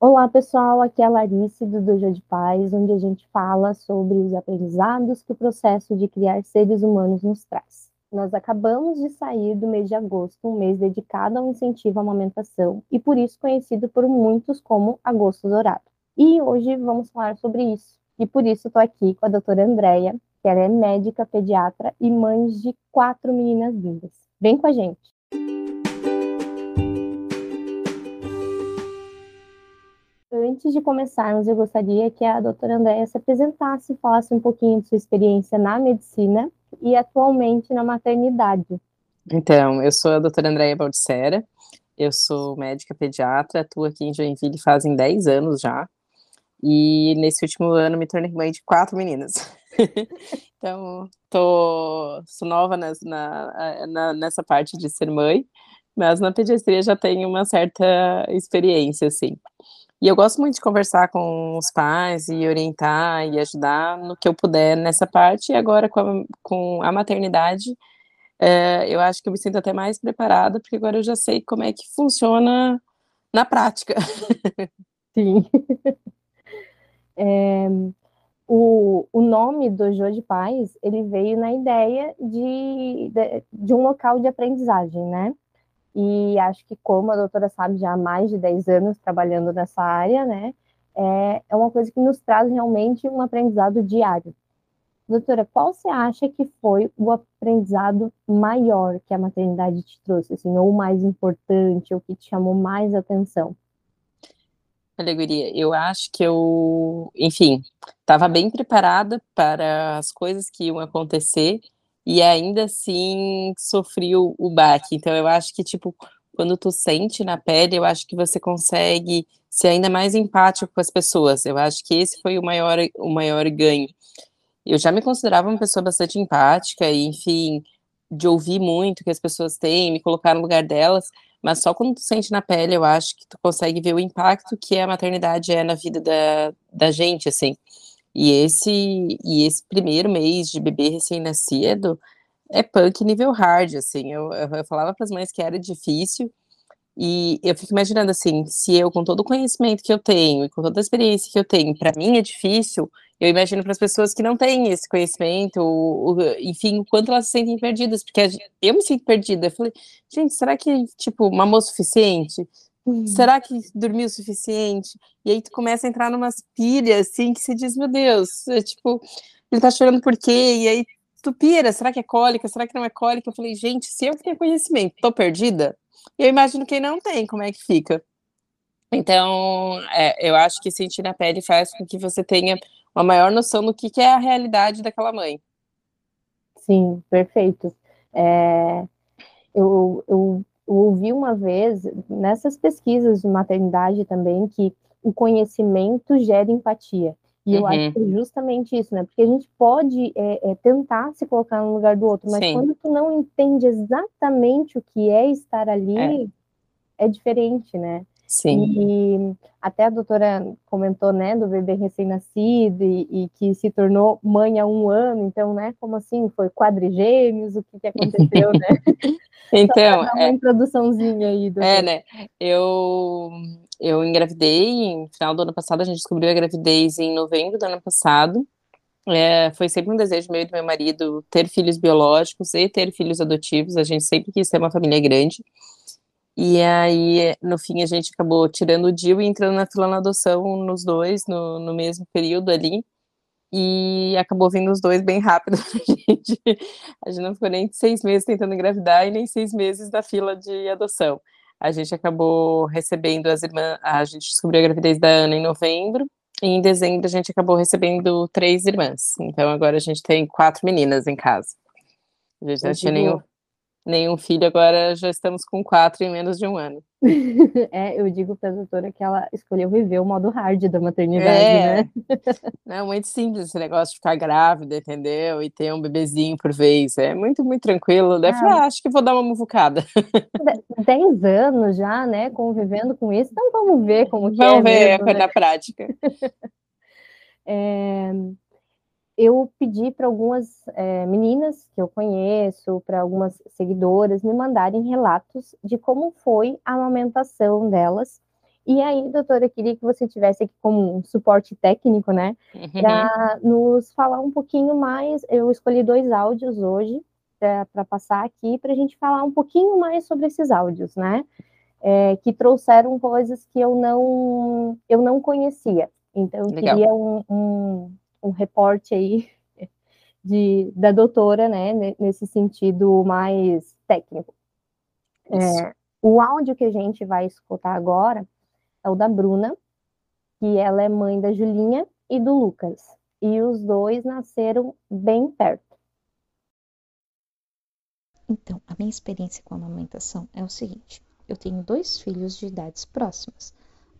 Olá, pessoal. Aqui é a Larice do Dojo de Paz, onde a gente fala sobre os aprendizados que o processo de criar seres humanos nos traz. Nós acabamos de sair do mês de agosto, um mês dedicado ao incentivo à amamentação e por isso conhecido por muitos como Agosto Dourado. E hoje vamos falar sobre isso. E por isso estou aqui com a doutora Andréia, que ela é médica, pediatra e mãe de quatro meninas lindas. Vem com a gente! Antes de começarmos, eu gostaria que a doutora Andréia se apresentasse e falasse um pouquinho de sua experiência na medicina e atualmente na maternidade. Então, eu sou a doutora Andréia Baldissera, eu sou médica pediatra, atuo aqui em Joinville fazem 10 anos já, e nesse último ano me tornei mãe de quatro meninas. então, tô, sou nova na, na, nessa parte de ser mãe, mas na pediatria já tenho uma certa experiência, assim. E eu gosto muito de conversar com os pais e orientar e ajudar no que eu puder nessa parte. E agora com a, com a maternidade, é, eu acho que eu me sinto até mais preparada, porque agora eu já sei como é que funciona na prática. Sim. É, o, o nome do Jô de Paz, ele veio na ideia de, de, de um local de aprendizagem, né? E acho que, como a doutora sabe, já há mais de 10 anos trabalhando nessa área, né, é, é uma coisa que nos traz realmente um aprendizado diário. Doutora, qual você acha que foi o aprendizado maior que a maternidade te trouxe, assim, ou o mais importante, ou que te chamou mais atenção? Alegoria, eu acho que eu, enfim, estava bem preparada para as coisas que iam acontecer, e ainda assim sofri o, o baque. Então eu acho que, tipo, quando tu sente na pele, eu acho que você consegue ser ainda mais empático com as pessoas. Eu acho que esse foi o maior, o maior ganho. Eu já me considerava uma pessoa bastante empática, e, enfim, de ouvir muito que as pessoas têm, me colocar no lugar delas, mas só quando tu sente na pele, eu acho que tu consegue ver o impacto que a maternidade é na vida da, da gente, assim. E esse, e esse primeiro mês de bebê recém-nascido é punk nível hard, assim. Eu, eu, eu falava para as mães que era difícil, e eu fico imaginando assim, se eu, com todo o conhecimento que eu tenho e com toda a experiência que eu tenho, para mim é difícil, eu imagino para as pessoas que não têm esse conhecimento, o, o, enfim, quanto elas se sentem perdidas, porque eu me sinto perdida. Eu falei, gente, será que, tipo, mamou o suficiente? Uhum. Será que dormiu o suficiente? E aí tu começa a entrar numas pilhas, assim, que se diz, meu Deus, é, tipo, ele tá chorando por quê? E aí tu pira, será que é cólica? Será que não é cólica? Eu falei, gente, se eu tenho conhecimento, tô perdida? Eu imagino quem não tem, como é que fica? Então, é, eu acho que sentir na pele faz com que você tenha uma maior noção do que, que é a realidade daquela mãe. Sim, perfeito. É, eu, eu eu ouvi uma vez, nessas pesquisas de maternidade também, que o conhecimento gera empatia. E uhum. eu acho uhum. que é justamente isso, né? Porque a gente pode é, é, tentar se colocar no lugar do outro, mas Sim. quando tu não entende exatamente o que é estar ali, é, é diferente, né? Sim. E até a doutora comentou, né, do bebê recém-nascido e, e, que se tornou mãe há um ano, então, né, como assim? Foi quadrigêmeos? O que, que aconteceu, né? então, uma é, introduçãozinha aí. Doutora. É, né, eu, eu engravidei, no final do ano passado, a gente descobriu a gravidez em novembro do ano passado, é, foi sempre um desejo meu e do meu marido ter filhos biológicos e ter filhos adotivos, a gente sempre quis ter uma família grande, e aí, no fim, a gente acabou tirando o DIU e entrando na fila na adoção nos dois, no, no mesmo período ali. E acabou vindo os dois bem rápido pra gente. A gente não ficou nem seis meses tentando engravidar e nem seis meses da fila de adoção. A gente acabou recebendo as irmãs. A gente descobriu a gravidez da Ana em novembro. E em dezembro a gente acabou recebendo três irmãs. Então agora a gente tem quatro meninas em casa. A gente não tinha nenhum, nenhum filho, agora já estamos com quatro em menos de um ano. é, eu digo para a doutora que ela escolheu viver o modo hard da maternidade, é. né? é muito simples esse negócio de ficar grávida, entendeu? E ter um bebezinho por vez. É muito, muito tranquilo. Daí ah. ah, acho que vou dar uma muvucada. Dez anos já, né, convivendo com isso, então vamos ver como que vamos é. Vamos ver né? na prática. é eu pedi para algumas é, meninas que eu conheço, para algumas seguidoras, me mandarem relatos de como foi a amamentação delas E aí, doutora, eu queria que você tivesse aqui como um suporte técnico, né, para uhum. nos falar um pouquinho mais. Eu escolhi dois áudios hoje para passar aqui, para a gente falar um pouquinho mais sobre esses áudios, né, é, que trouxeram coisas que eu não, eu não conhecia. Então, eu Legal. queria um, um, um reporte aí de, da doutora, né, nesse sentido mais técnico. É, o áudio que a gente vai escutar agora é o da Bruna, que ela é mãe da Julinha e do Lucas. E os dois nasceram bem perto. Então, a minha experiência com a amamentação é o seguinte: eu tenho dois filhos de idades próximas.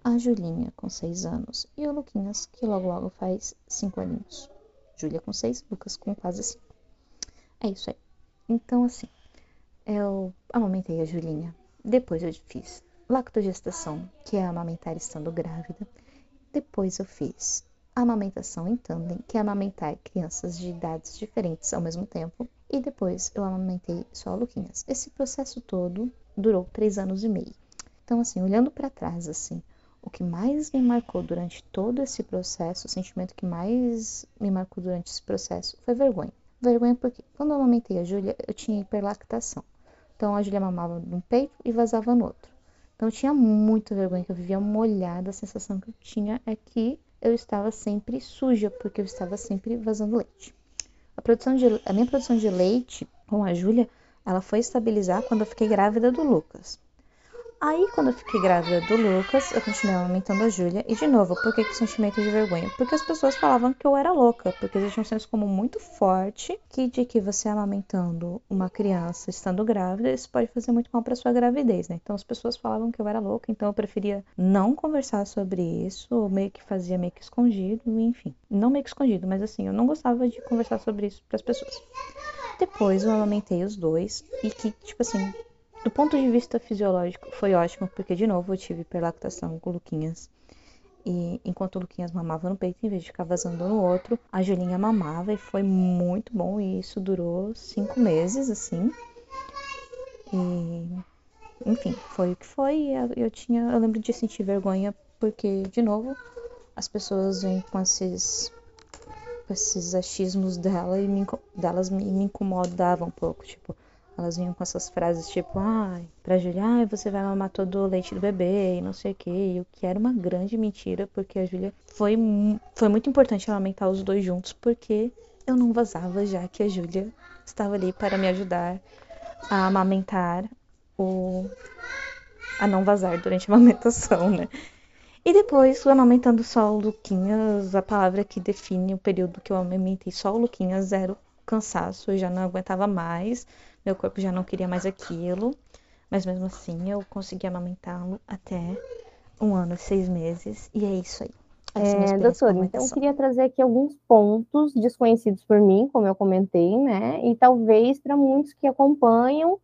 A Julinha, com seis anos, e o Luquinhas, que logo logo faz cinco aninhos. Júlia com seis, Lucas com quase cinco. É isso aí. Então, assim, eu amamentei a Julinha. Depois eu fiz lactogestação, que é amamentar estando grávida. Depois eu fiz amamentação em tandem, que é amamentar crianças de idades diferentes ao mesmo tempo. E depois eu amamentei só Luquinhas. Esse processo todo durou três anos e meio. Então, assim, olhando para trás, assim, o que mais me marcou durante todo esse processo, o sentimento que mais me marcou durante esse processo foi vergonha. Vergonha porque quando eu amamentei a Júlia, eu tinha hiperlactação. Então a Júlia mamava num peito e vazava no outro. Então eu tinha muita vergonha, que eu vivia molhada, a sensação que eu tinha é que eu estava sempre suja, porque eu estava sempre vazando leite. A, produção de, a minha produção de leite com a Júlia, ela foi estabilizar quando eu fiquei grávida do Lucas. Aí, quando eu fiquei grávida do Lucas, eu continuei amamentando a Júlia. E, de novo, por que, que o sentimento de vergonha? Porque as pessoas falavam que eu era louca. Porque existe um senso comum muito forte que de que você amamentando uma criança estando grávida, isso pode fazer muito mal para sua gravidez, né? Então, as pessoas falavam que eu era louca. Então, eu preferia não conversar sobre isso. Ou meio que fazia meio que escondido, enfim. Não meio que escondido, mas assim, eu não gostava de conversar sobre isso para as pessoas. Depois, eu amamentei os dois. E que, tipo assim, do ponto de vista fisiológico, foi ótimo, porque de novo eu tive hiperlactação com o Luquinhas. E enquanto o Luquinhas mamava no peito, em vez de ficar vazando no outro, a Julinha mamava e foi muito bom. E isso durou cinco meses, assim. E, enfim, foi o que foi. Eu tinha, eu lembro de sentir vergonha porque, de novo, as pessoas vêm com esses, com esses achismos dela e me, delas me, me incomodavam um pouco, tipo elas vinham com essas frases tipo, ai, ah, pra Julia, ai, você vai mamar todo o leite do bebê e não sei o que, o que era uma grande mentira, porque a Julia foi, foi muito importante amamentar os dois juntos, porque eu não vazava, já que a Júlia estava ali para me ajudar a amamentar o a não vazar durante a amamentação, né? E depois, amamentando só o Luquinhas, a palavra que define o período que eu amamentei só o Luquinhas era o cansaço, eu já não aguentava mais meu corpo já não queria mais aquilo, mas mesmo assim eu consegui amamentá-lo até um ano e seis meses, e é isso aí. É, doutor, então eu queria trazer aqui alguns pontos desconhecidos por mim, como eu comentei, né? E talvez para muitos que acompanham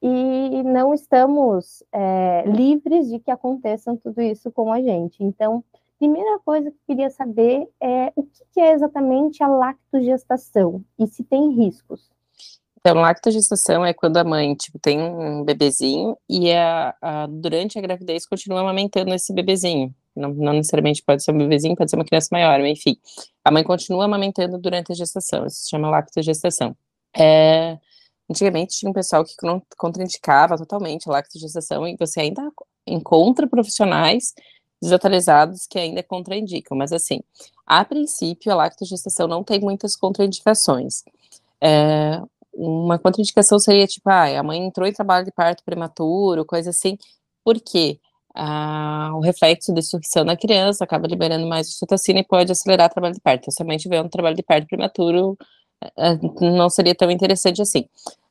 e não estamos é, livres de que aconteçam tudo isso com a gente. Então, primeira coisa que eu queria saber é o que é exatamente a lactogestação e se tem riscos. Então, lactogestação é quando a mãe, tipo, tem um bebezinho e a, a, durante a gravidez continua amamentando esse bebezinho. Não, não, necessariamente pode ser um bebezinho, pode ser uma criança maior, mas enfim. A mãe continua amamentando durante a gestação, isso se chama lactogestação. É, antigamente tinha um pessoal que contraindicava totalmente a lactogestação e você ainda encontra profissionais desatualizados que ainda contraindicam, mas assim, a princípio a lactogestação não tem muitas contraindicações. É, uma contraindicação seria tipo, ah, a mãe entrou em trabalho de parto prematuro, coisa assim, porque ah, o reflexo de sucção na criança acaba liberando mais ocitocina e pode acelerar o trabalho de parto. Então, se a mãe tiver um trabalho de parto prematuro, eh, não seria tão interessante assim.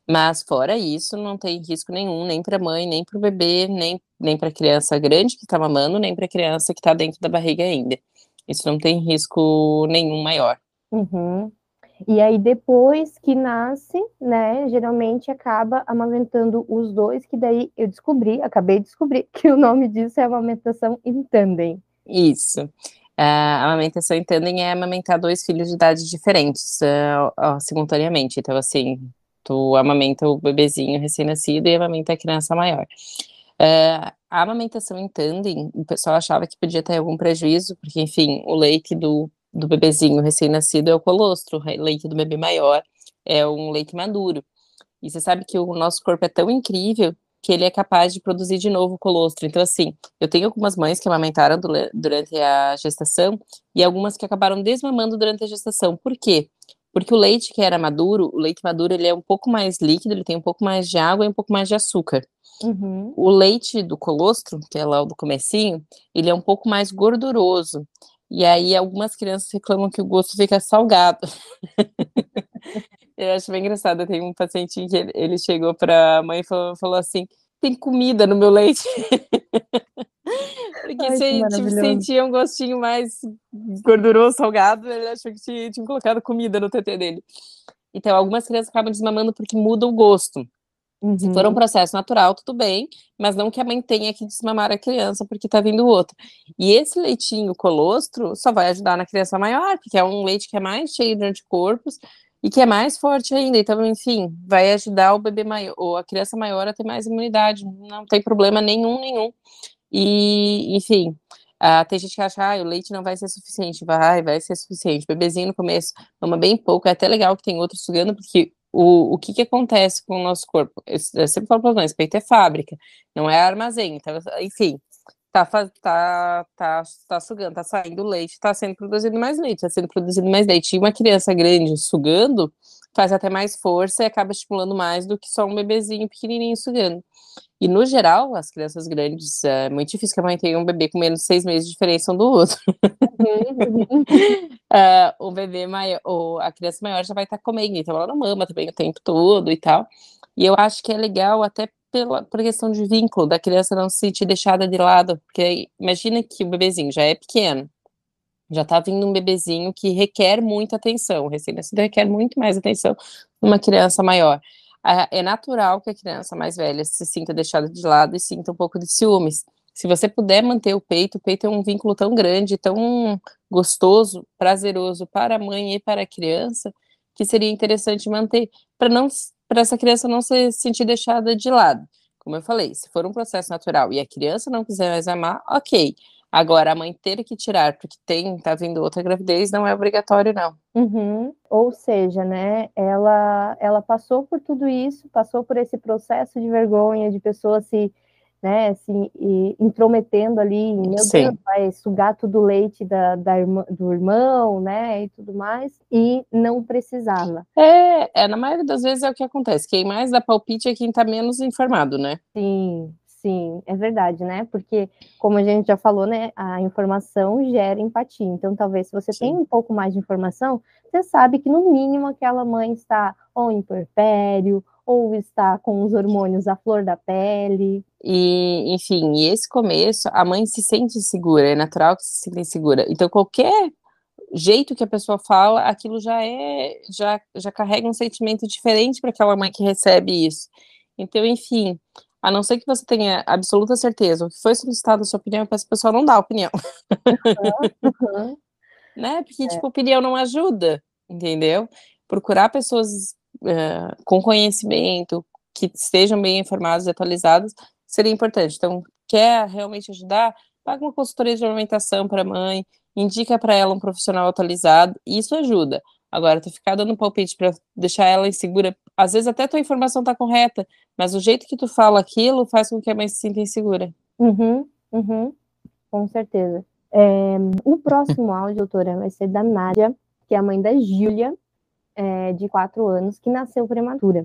Mas fora isso, não tem risco nenhum, nem para a mãe, nem para o bebê, nem, nem para a criança grande que está mamando, nem para a criança que está dentro da barriga ainda. Isso não tem risco nenhum maior. Uhum. E aí, depois que nasce, né, geralmente acaba amamentando os dois, que daí eu descobri, acabei de descobrir, que o nome disso é amamentação em tandem. Isso. Uh, a amamentação em tandem é amamentar dois filhos de idades diferentes uh, uh, simultaneamente. Então, assim, tu amamenta o bebezinho recém-nascido e amamenta a criança maior. É, a amamentação em tandem, o pessoal achava que podia ter algum prejuízo, porque, enfim, o leite do, do bebezinho recém-nascido é o colostro, o leite do bebê maior é um leite maduro. E você sabe que o nosso corpo é tão incrível que ele é capaz de produzir de novo o colostro. Então, assim, eu tenho algumas mães que amamentaram durante a gestação e algumas que acabaram desmamando durante a gestação. Por quê? Porque o leite que era maduro, o leite maduro, ele é um pouco mais líquido, ele tem um pouco mais de água e um pouco mais de açúcar. Uhum. O leite do colostro, que é lá o do comecinho, ele é um pouco mais gorduroso. E aí algumas crianças reclamam que o gosto fica salgado. Eu acho bem engraçado. Tem um paciente que ele chegou para a mãe e falou, falou, assim: tem comida no meu leite. Porque Ai, se tipo, sentia um gostinho mais gorduroso, salgado, ele achou que tinha, tinha colocado comida no TT dele. Então, algumas crianças acabam desmamando porque muda o gosto. Uhum. Se for um processo natural, tudo bem, mas não que a mãe tenha que desmamar a criança porque tá vindo outro. E esse leitinho colostro só vai ajudar na criança maior, porque é um leite que é mais cheio de anticorpos e que é mais forte ainda. Então, enfim, vai ajudar o bebê maior, ou a criança maior a ter mais imunidade. Não tem problema nenhum, nenhum. E, enfim, uh, tem gente que acha, ah, o leite não vai ser suficiente. Vai, vai ser suficiente. O bebezinho no começo toma bem pouco. É até legal que tem outro sugando, porque o, o que, que acontece com o nosso corpo? Eu, sempre falo para os mães, peito é fábrica, não é armazém. Então, enfim, tá, tá, tá, tá sugando, tá saindo leite, tá sendo produzido mais leite, tá sendo produzido mais leite. E uma criança grande sugando faz até mais força e acaba estimulando mais do que só um bebezinho pequenininho sugando. E, no geral, as crianças grandes, é muito difícil que a mãe tenha um bebê com menos de seis meses de diferença um do outro. uh, o bebê maior, ou a criança maior já vai estar tá comendo, então ela não mama também o tempo todo e tal. E eu acho que é legal até pela, por questão de vínculo, da criança não se sentir deixada de lado, porque imagina que o bebezinho já é pequeno, já tá vindo um bebezinho que requer muita atenção, recém-nascido requer muito mais atenção numa criança maior é natural que a criança mais velha se sinta deixada de lado e sinta um pouco de ciúmes. Se você puder manter o peito, o peito é um vínculo tão grande, tão gostoso, prazeroso para a mãe e para a criança, que seria interessante manter, para não para essa criança não se sentir deixada de lado. Como eu falei, se for um processo natural e a criança não quiser mais amar, ok. Agora, a mãe ter que tirar porque tem, tá vindo outra gravidez, não é obrigatório, não. Uhum. Ou seja, né, ela, ela passou por tudo isso, passou por esse processo de vergonha, de pessoas se, né, se intrometendo ali, meu Sim. Deus, vai sugar tudo o leite da, da irmã, do irmão, né, e tudo mais, e não precisava. É, é, na maioria das vezes é o que acontece, quem mais dá palpite é quem tá menos informado, né? Sim, Sim, é verdade, né? Porque, como a gente já falou, né, a informação gera empatia. Então, talvez se você Sim. tem um pouco mais de informação, você sabe que, no mínimo, aquela mãe está ou em puerpério, ou está com os hormônios à flor da pele. E, enfim, e esse começo, a mãe se sente segura, é natural que se sinta segura. Então, qualquer jeito que a pessoa fala, aquilo já é, já, já carrega um sentimento diferente para aquela mãe que recebe isso. Então, enfim, a não ser que você tenha absoluta certeza o que foi solicitado a sua opinião, essa pessoa não dá opinião. Uhum. né? Porque, é. tipo, opinião não ajuda, entendeu? Procurar pessoas uh, com conhecimento, que estejam bem informadas e atualizadas, seria importante. Então, quer realmente ajudar? Paga uma consultoria de alimentação para a mãe, indica para ela um profissional atualizado, isso ajuda. Agora, tu ficar dando palpite para deixar ela insegura, às vezes até tua informação tá correta, mas o jeito que tu fala aquilo faz com que a mãe se sinta insegura. Uhum, uhum, com certeza. É, o próximo áudio, doutora, vai ser da Nádia, que é a mãe da Júlia, é, de quatro anos, que nasceu prematura.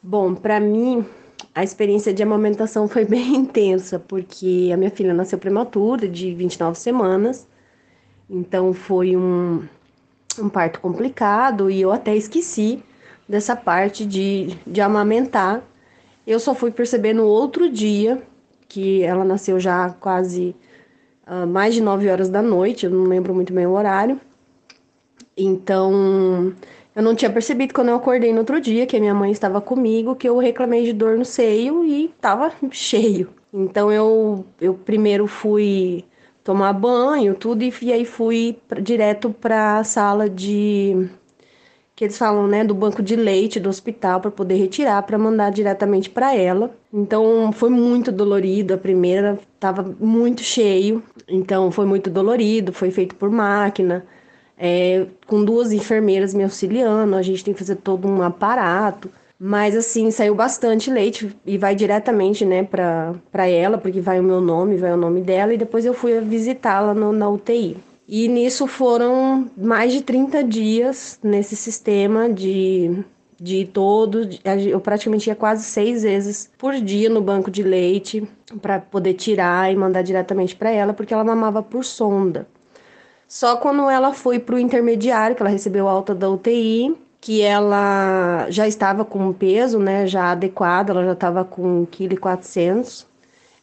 Bom, para mim, a experiência de amamentação foi bem intensa, porque a minha filha nasceu prematura, de 29 semanas, então foi um, um parto complicado e eu até esqueci dessa parte de, de amamentar. Eu só fui perceber no outro dia, que ela nasceu já quase uh, mais de 9 horas da noite, eu não lembro muito bem o horário. Então, eu não tinha percebido quando eu acordei no outro dia que a minha mãe estava comigo, que eu reclamei de dor no seio e estava cheio. Então eu, eu primeiro fui tomar banho, tudo, e, e aí fui pra, direto para a sala de, que eles falam, né, do banco de leite do hospital para poder retirar para mandar diretamente para ela. Então foi muito dolorido. A primeira estava muito cheio, então foi muito dolorido. Foi feito por máquina, é, com duas enfermeiras me auxiliando. A gente tem que fazer todo um aparato. Mas assim, saiu bastante leite e vai diretamente, né, para ela, porque vai o meu nome, vai o nome dela, e depois eu fui visitá-la na UTI. E nisso foram mais de 30 dias nesse sistema de, de todo. Eu praticamente ia quase seis vezes por dia no banco de leite para poder tirar e mandar diretamente para ela, porque ela mamava por sonda. Só quando ela foi para o intermediário, que ela recebeu alta da UTI, que ela já estava com peso, né, já adequado, ela já estava com 1,4 kg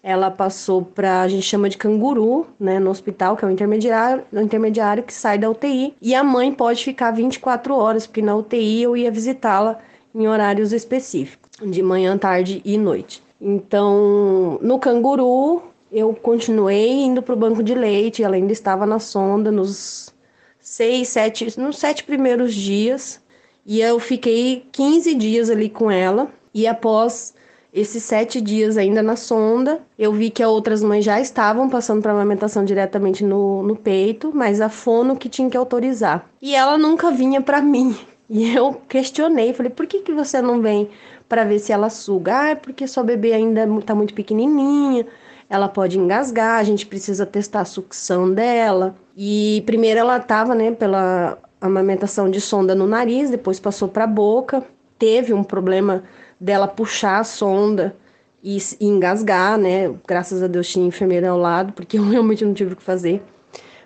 ela passou para a gente chama de canguru, né, no hospital, que é o intermediário, o intermediário que sai da UTI, e a mãe pode ficar 24 horas, porque na UTI eu ia visitá-la em horários específicos, de manhã, tarde e noite. Então, no canguru, eu continuei indo para o banco de leite, ela ainda estava na sonda nos seis, sete, nos sete primeiros dias, e eu fiquei 15 dias ali com ela, e após esses sete dias ainda na sonda, eu vi que outras mães já estavam passando para amamentação diretamente no, no peito, mas a fono que tinha que autorizar. E ela nunca vinha para mim. E eu questionei, falei, por que, que você não vem para ver se ela suga? Ah, é porque sua bebê ainda está muito pequenininha, ela pode engasgar, a gente precisa testar a sucção dela. E primeiro ela estava, né, pela amamentação de sonda no nariz, depois passou para a boca, teve um problema dela puxar a sonda e, e engasgar, né? Graças a Deus tinha enfermeira ao lado, porque eu realmente não tive o que fazer.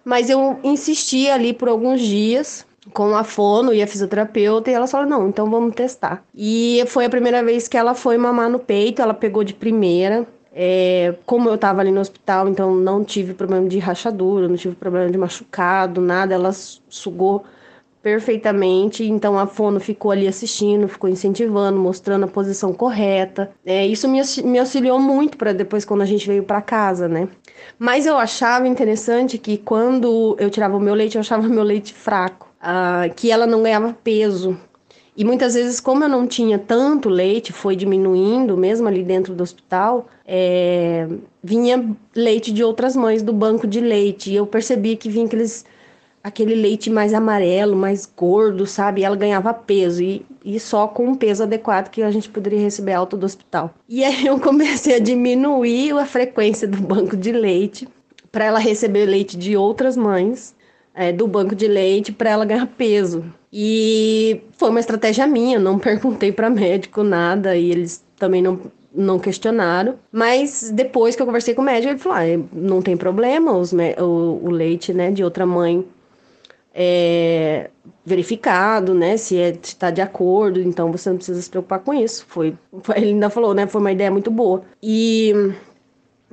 Mas eu insisti ali por alguns dias com a fono e a fisioterapeuta e ela falou: não, então vamos testar. E foi a primeira vez que ela foi mamar no peito, ela pegou de primeira. É, como eu tava ali no hospital, então não tive problema de rachadura, não tive problema de machucado, nada. Ela sugou perfeitamente. Então a fono ficou ali assistindo, ficou incentivando, mostrando a posição correta. É, isso me, me auxiliou muito para depois quando a gente veio para casa, né? Mas eu achava interessante que quando eu tirava o meu leite, eu achava meu leite fraco, uh, que ela não ganhava peso. E muitas vezes, como eu não tinha tanto leite, foi diminuindo, mesmo ali dentro do hospital, é, vinha leite de outras mães do banco de leite. E eu percebi que vinha aqueles aquele leite mais amarelo, mais gordo, sabe? E ela ganhava peso e, e só com um peso adequado que a gente poderia receber alta do hospital. E aí eu comecei a diminuir a frequência do banco de leite para ela receber leite de outras mães é, do banco de leite para ela ganhar peso. E foi uma estratégia minha, não perguntei para médico nada e eles também não não questionaram, mas depois que eu conversei com o médico, ele falou: ah, não tem problema, os, o, o leite né, de outra mãe é, verificado, né, se está de acordo, então você não precisa se preocupar com isso. Foi, foi, ele ainda falou, né, foi uma ideia muito boa. E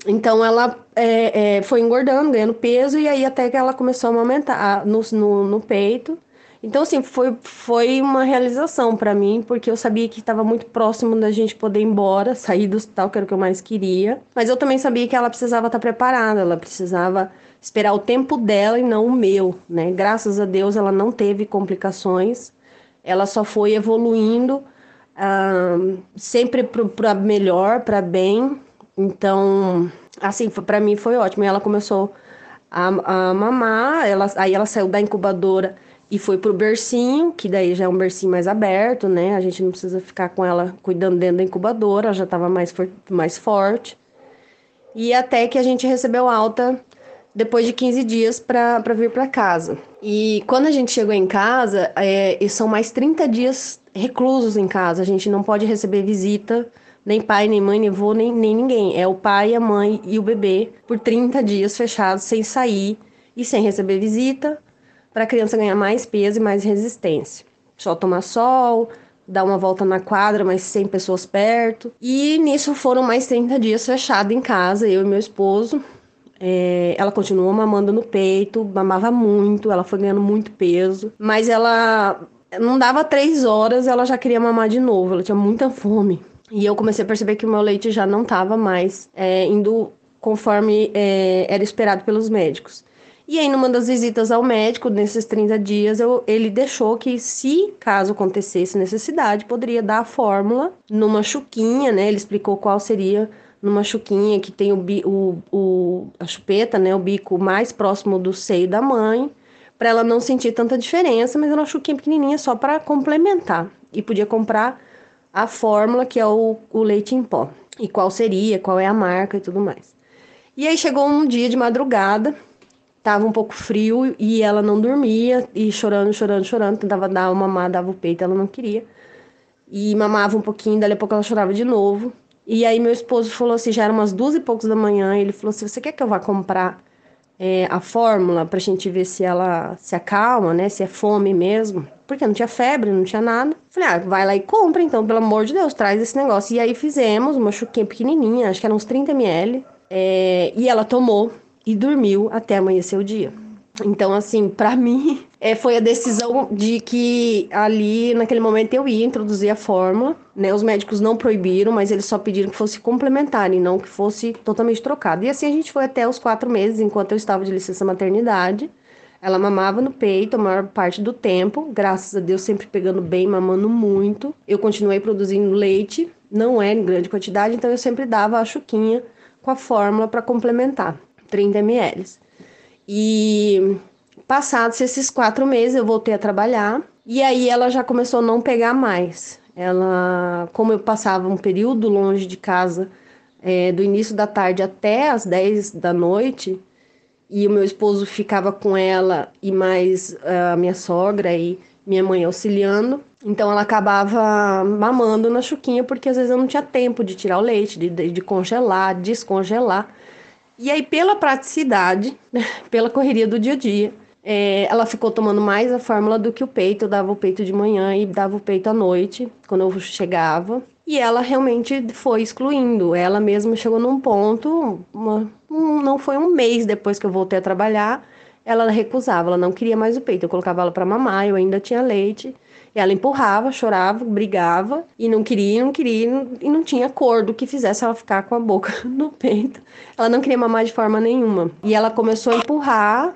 então ela é, é, foi engordando, ganhando peso, e aí até que ela começou a aumentar no, no, no peito. Então, assim, foi, foi uma realização para mim, porque eu sabia que estava muito próximo da gente poder ir embora, sair do hospital, que era o que eu mais queria. Mas eu também sabia que ela precisava estar tá preparada, ela precisava esperar o tempo dela e não o meu, né? Graças a Deus ela não teve complicações, ela só foi evoluindo sempre para melhor, para bem. Então, assim, para mim foi ótimo. E ela começou a, a mamar, ela, aí ela saiu da incubadora e foi pro bercinho, que daí já é um bercinho mais aberto, né? A gente não precisa ficar com ela cuidando dentro da incubadora, já estava mais, for mais forte. E até que a gente recebeu alta depois de 15 dias para vir para casa. E quando a gente chegou em casa, é, são mais 30 dias reclusos em casa. A gente não pode receber visita, nem pai, nem mãe, nem avô, nem, nem ninguém. É o pai, a mãe e o bebê por 30 dias fechados, sem sair e sem receber visita, para a criança ganhar mais peso e mais resistência. Só tomar sol, dar uma volta na quadra, mas sem pessoas perto. E nisso foram mais 30 dias fechado em casa, eu e meu esposo, é, ela continuou mamando no peito, mamava muito, ela foi ganhando muito peso, mas ela não dava três horas, ela já queria mamar de novo, ela tinha muita fome. E eu comecei a perceber que o meu leite já não estava mais é, indo conforme é, era esperado pelos médicos. E aí, numa das visitas ao médico, nesses 30 dias, eu, ele deixou que, se caso acontecesse necessidade, poderia dar a fórmula numa chuquinha, né? Ele explicou qual seria numa chuquinha que tem o, o, o, a chupeta, né? O bico mais próximo do seio da mãe, para ela não sentir tanta diferença, mas era uma chuquinha pequenininha só para complementar. E podia comprar a fórmula, que é o, o leite em pó. E qual seria, qual é a marca e tudo mais. E aí chegou um dia de madrugada, tava um pouco frio e ela não dormia, e chorando, chorando, chorando, tentava dar uma mamar, dava o peito, ela não queria. E mamava um pouquinho, dali a pouco ela chorava de novo. E aí meu esposo falou assim, já eram umas duas e poucos da manhã, ele falou assim, você quer que eu vá comprar é, a fórmula pra gente ver se ela se acalma, né, se é fome mesmo? Porque não tinha febre, não tinha nada. Falei, ah, vai lá e compra então, pelo amor de Deus, traz esse negócio. E aí fizemos uma chuquinha pequenininha, acho que era uns 30 ml, é, e ela tomou e dormiu até amanhecer o dia. Então, assim, para mim, é, foi a decisão de que ali, naquele momento, eu ia introduzir a fórmula. Né? Os médicos não proibiram, mas eles só pediram que fosse complementar e não que fosse totalmente trocado. E assim a gente foi até os quatro meses, enquanto eu estava de licença maternidade. Ela mamava no peito a maior parte do tempo, graças a Deus, sempre pegando bem, mamando muito. Eu continuei produzindo leite, não é em grande quantidade, então eu sempre dava a chuquinha com a fórmula para complementar, 30 ml. E passados esses quatro meses, eu voltei a trabalhar. E aí ela já começou a não pegar mais. Ela, como eu passava um período longe de casa, é, do início da tarde até as 10 da noite, e o meu esposo ficava com ela e mais a minha sogra e minha mãe auxiliando. Então ela acabava mamando na chuquinha, porque às vezes eu não tinha tempo de tirar o leite, de, de congelar, descongelar. E aí, pela praticidade, pela correria do dia a dia, é, ela ficou tomando mais a fórmula do que o peito. Eu dava o peito de manhã e dava o peito à noite, quando eu chegava. E ela realmente foi excluindo. Ela mesma chegou num ponto, uma, um, não foi um mês depois que eu voltei a trabalhar, ela recusava, ela não queria mais o peito. Eu colocava ela para mamar, eu ainda tinha leite. Ela empurrava, chorava, brigava e não queria, não queria e não tinha acordo que fizesse ela ficar com a boca no peito. Ela não queria mamar de forma nenhuma. E ela começou a empurrar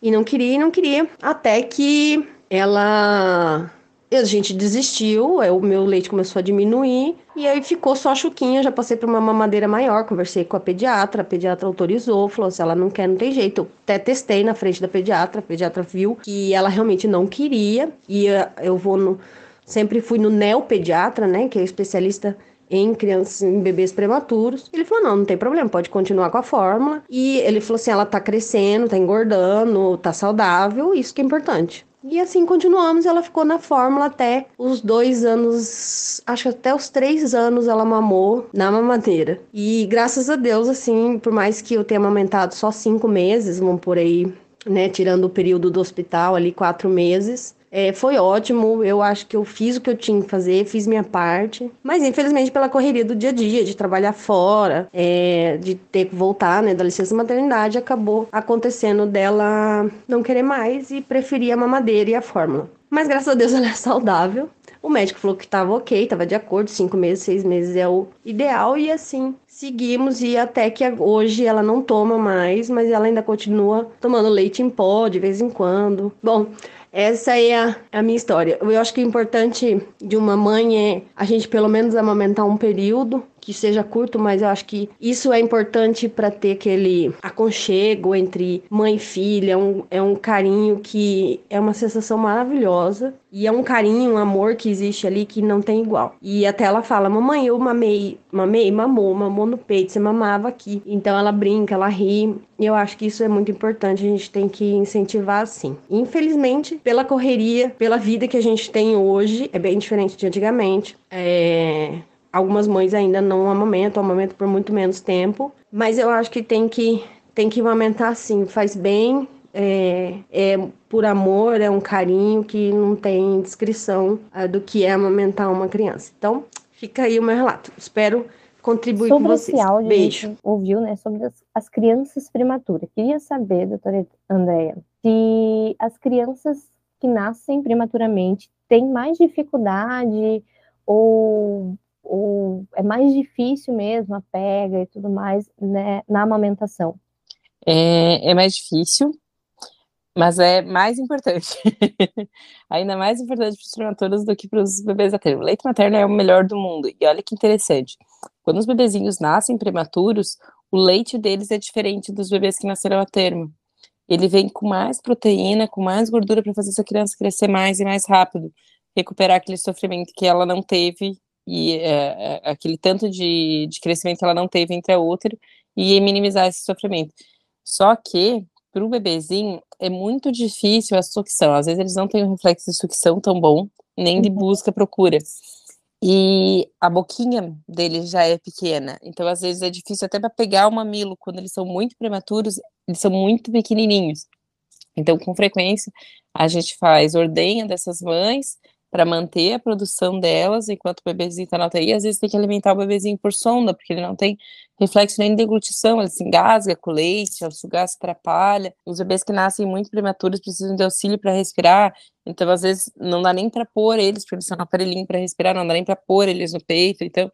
e não queria, não queria, até que ela a gente desistiu, o meu leite começou a diminuir e aí ficou só a chuquinha. Já passei para uma mamadeira maior, conversei com a pediatra, a pediatra autorizou, falou: se ela não quer, não tem jeito. Até testei na frente da pediatra, a pediatra viu que ela realmente não queria e eu vou no. Sempre fui no neopediatra, né, que é especialista em crianças, em bebês prematuros. Ele falou: não, não tem problema, pode continuar com a fórmula. E ele falou assim: ela tá crescendo, tá engordando, tá saudável, isso que é importante. E assim continuamos, ela ficou na fórmula até os dois anos, acho que até os três anos ela mamou na mamadeira. E graças a Deus, assim, por mais que eu tenha amamentado só cinco meses, vamos por aí, né, tirando o período do hospital ali, quatro meses, é, foi ótimo, eu acho que eu fiz o que eu tinha que fazer, fiz minha parte. Mas infelizmente pela correria do dia a dia, de trabalhar fora, é, de ter que voltar, né, da licença maternidade, acabou acontecendo dela não querer mais e preferir a mamadeira e a fórmula. Mas graças a Deus ela é saudável. O médico falou que estava ok, estava de acordo, cinco meses, seis meses é o ideal e assim seguimos e até que hoje ela não toma mais, mas ela ainda continua tomando leite em pó de vez em quando. Bom, essa é a, a, minha história. Eu acho que o importante de uma mãe é a gente pelo menos amamentar um período que seja curto, mas eu acho que isso é importante para ter aquele aconchego entre mãe e filha, é um, é um carinho que é uma sensação maravilhosa e é um carinho, um amor que existe ali que não tem igual. E até ela fala: Mamãe, eu mamei, mamei, mamou, mamou no peito, você mamava aqui. Então ela brinca, ela ri. E eu acho que isso é muito importante, a gente tem que incentivar assim. Infelizmente, pela correria, pela vida que a gente tem hoje, é bem diferente de antigamente. É, Algumas mães ainda não amamentam, amamentam por muito menos tempo, mas eu acho que tem que, tem que amamentar sim, faz bem, é, é por amor, é um carinho que não tem descrição é, do que é amamentar uma criança. Então, fica aí o meu relato. Espero contribuir sobre com vocês. Esse áudio, Beijo. A gente ouviu, né, sobre as, as crianças prematuras. Queria saber, doutora Andréia, se as crianças que nascem prematuramente têm mais dificuldade ou é mais difícil mesmo a pega e tudo mais né, na amamentação? É, é mais difícil, Mas é mais importante, ainda mais importante para os prematuros do que para os bebês a termo. O leite materno é o melhor do mundo. E olha que interessante, quando os bebezinhos nascem prematuros, o leite deles é diferente dos bebês que nasceram a termo. Ele vem com mais proteína, com mais gordura para fazer essa criança crescer mais e mais rápido, recuperar aquele sofrimento que ela não teve e é, é, aquele tanto de, de crescimento que ela não teve entre a outra e minimizar esse sofrimento. Só que para o bebezinho é muito difícil a sucção. Às vezes eles não têm um reflexo de sucção tão bom, nem de uhum. busca procura. E a boquinha deles já é pequena, então às vezes é difícil até para pegar o mamilo quando eles são muito prematuros, eles são muito pequenininhos. Então, com frequência, a gente faz ordenha dessas mães para manter a produção delas enquanto o bebezinho está na UTI. Às vezes tem que alimentar o bebezinho por sonda, porque ele não tem reflexo nem de deglutição, ele se engasga com leite, ao sugar se atrapalha. Os bebês que nascem muito prematuros precisam de auxílio para respirar, então às vezes não dá nem para pôr eles, porque eles são aparelhinho para respirar, não dá nem para pôr eles no peito. Então,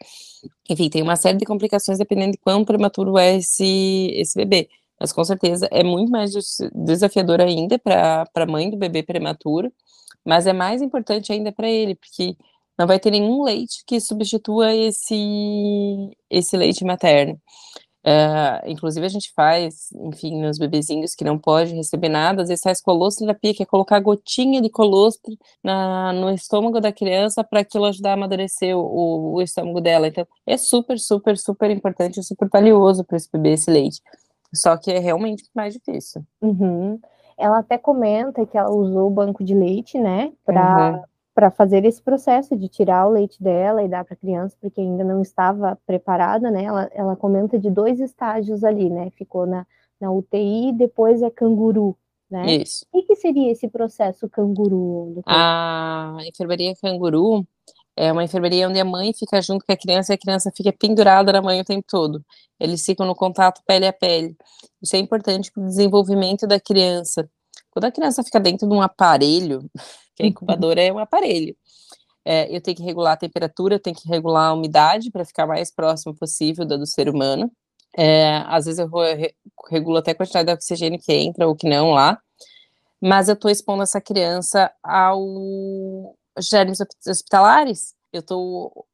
enfim, tem uma série de complicações dependendo de quão prematuro é esse, esse bebê. Mas com certeza é muito mais desafiador ainda para a mãe do bebê prematuro mas é mais importante ainda para ele, porque não vai ter nenhum leite que substitua esse, esse leite materno. Uh, inclusive, a gente faz, enfim, nos bebezinhos que não pode receber nada, às vezes faz colostroterapia, que é colocar gotinha de colostro na, no estômago da criança para aquilo ajudar a amadurecer o, o, estômago dela. Então, é super, super, super importante, super valioso para esse bebê esse leite. Só que é realmente mais difícil. Uhum. Ela até comenta que ela usou o banco de leite, né, para uhum. para fazer esse processo de tirar o leite dela e dar para a criança, porque ainda não estava preparada, né? Ela, ela comenta de dois estágios ali, né? Ficou na, na UTI, depois é canguru, né? Isso. O que, que seria esse processo canguru? A enfermaria canguru é uma enfermaria onde a mãe fica junto com a criança e a criança fica pendurada na mãe o tempo todo. Eles ficam no contato pele a pele. Isso é importante para o desenvolvimento da criança. Quando a criança fica dentro de um aparelho, que a incubadora é um aparelho, é, eu tenho que regular a temperatura, tenho que regular a umidade para ficar mais próximo possível da do ser humano. É, às vezes eu regulo até a quantidade de oxigênio que entra ou que não lá, mas eu estou expondo essa criança ao germes hospitalares. Eu estou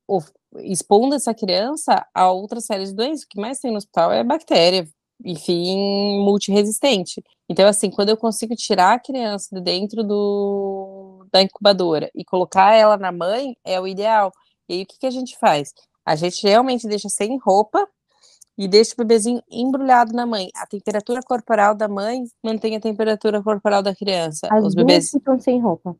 expondo essa criança a outra série de doenças. O que mais tem no hospital é bactéria, enfim, multiresistente. Então, assim, quando eu consigo tirar a criança de dentro do, da incubadora e colocar ela na mãe, é o ideal. E aí, o que, que a gente faz? A gente realmente deixa sem roupa e deixa o bebezinho embrulhado na mãe. A temperatura corporal da mãe mantém a temperatura corporal da criança. As Os bebês ficam sem roupa.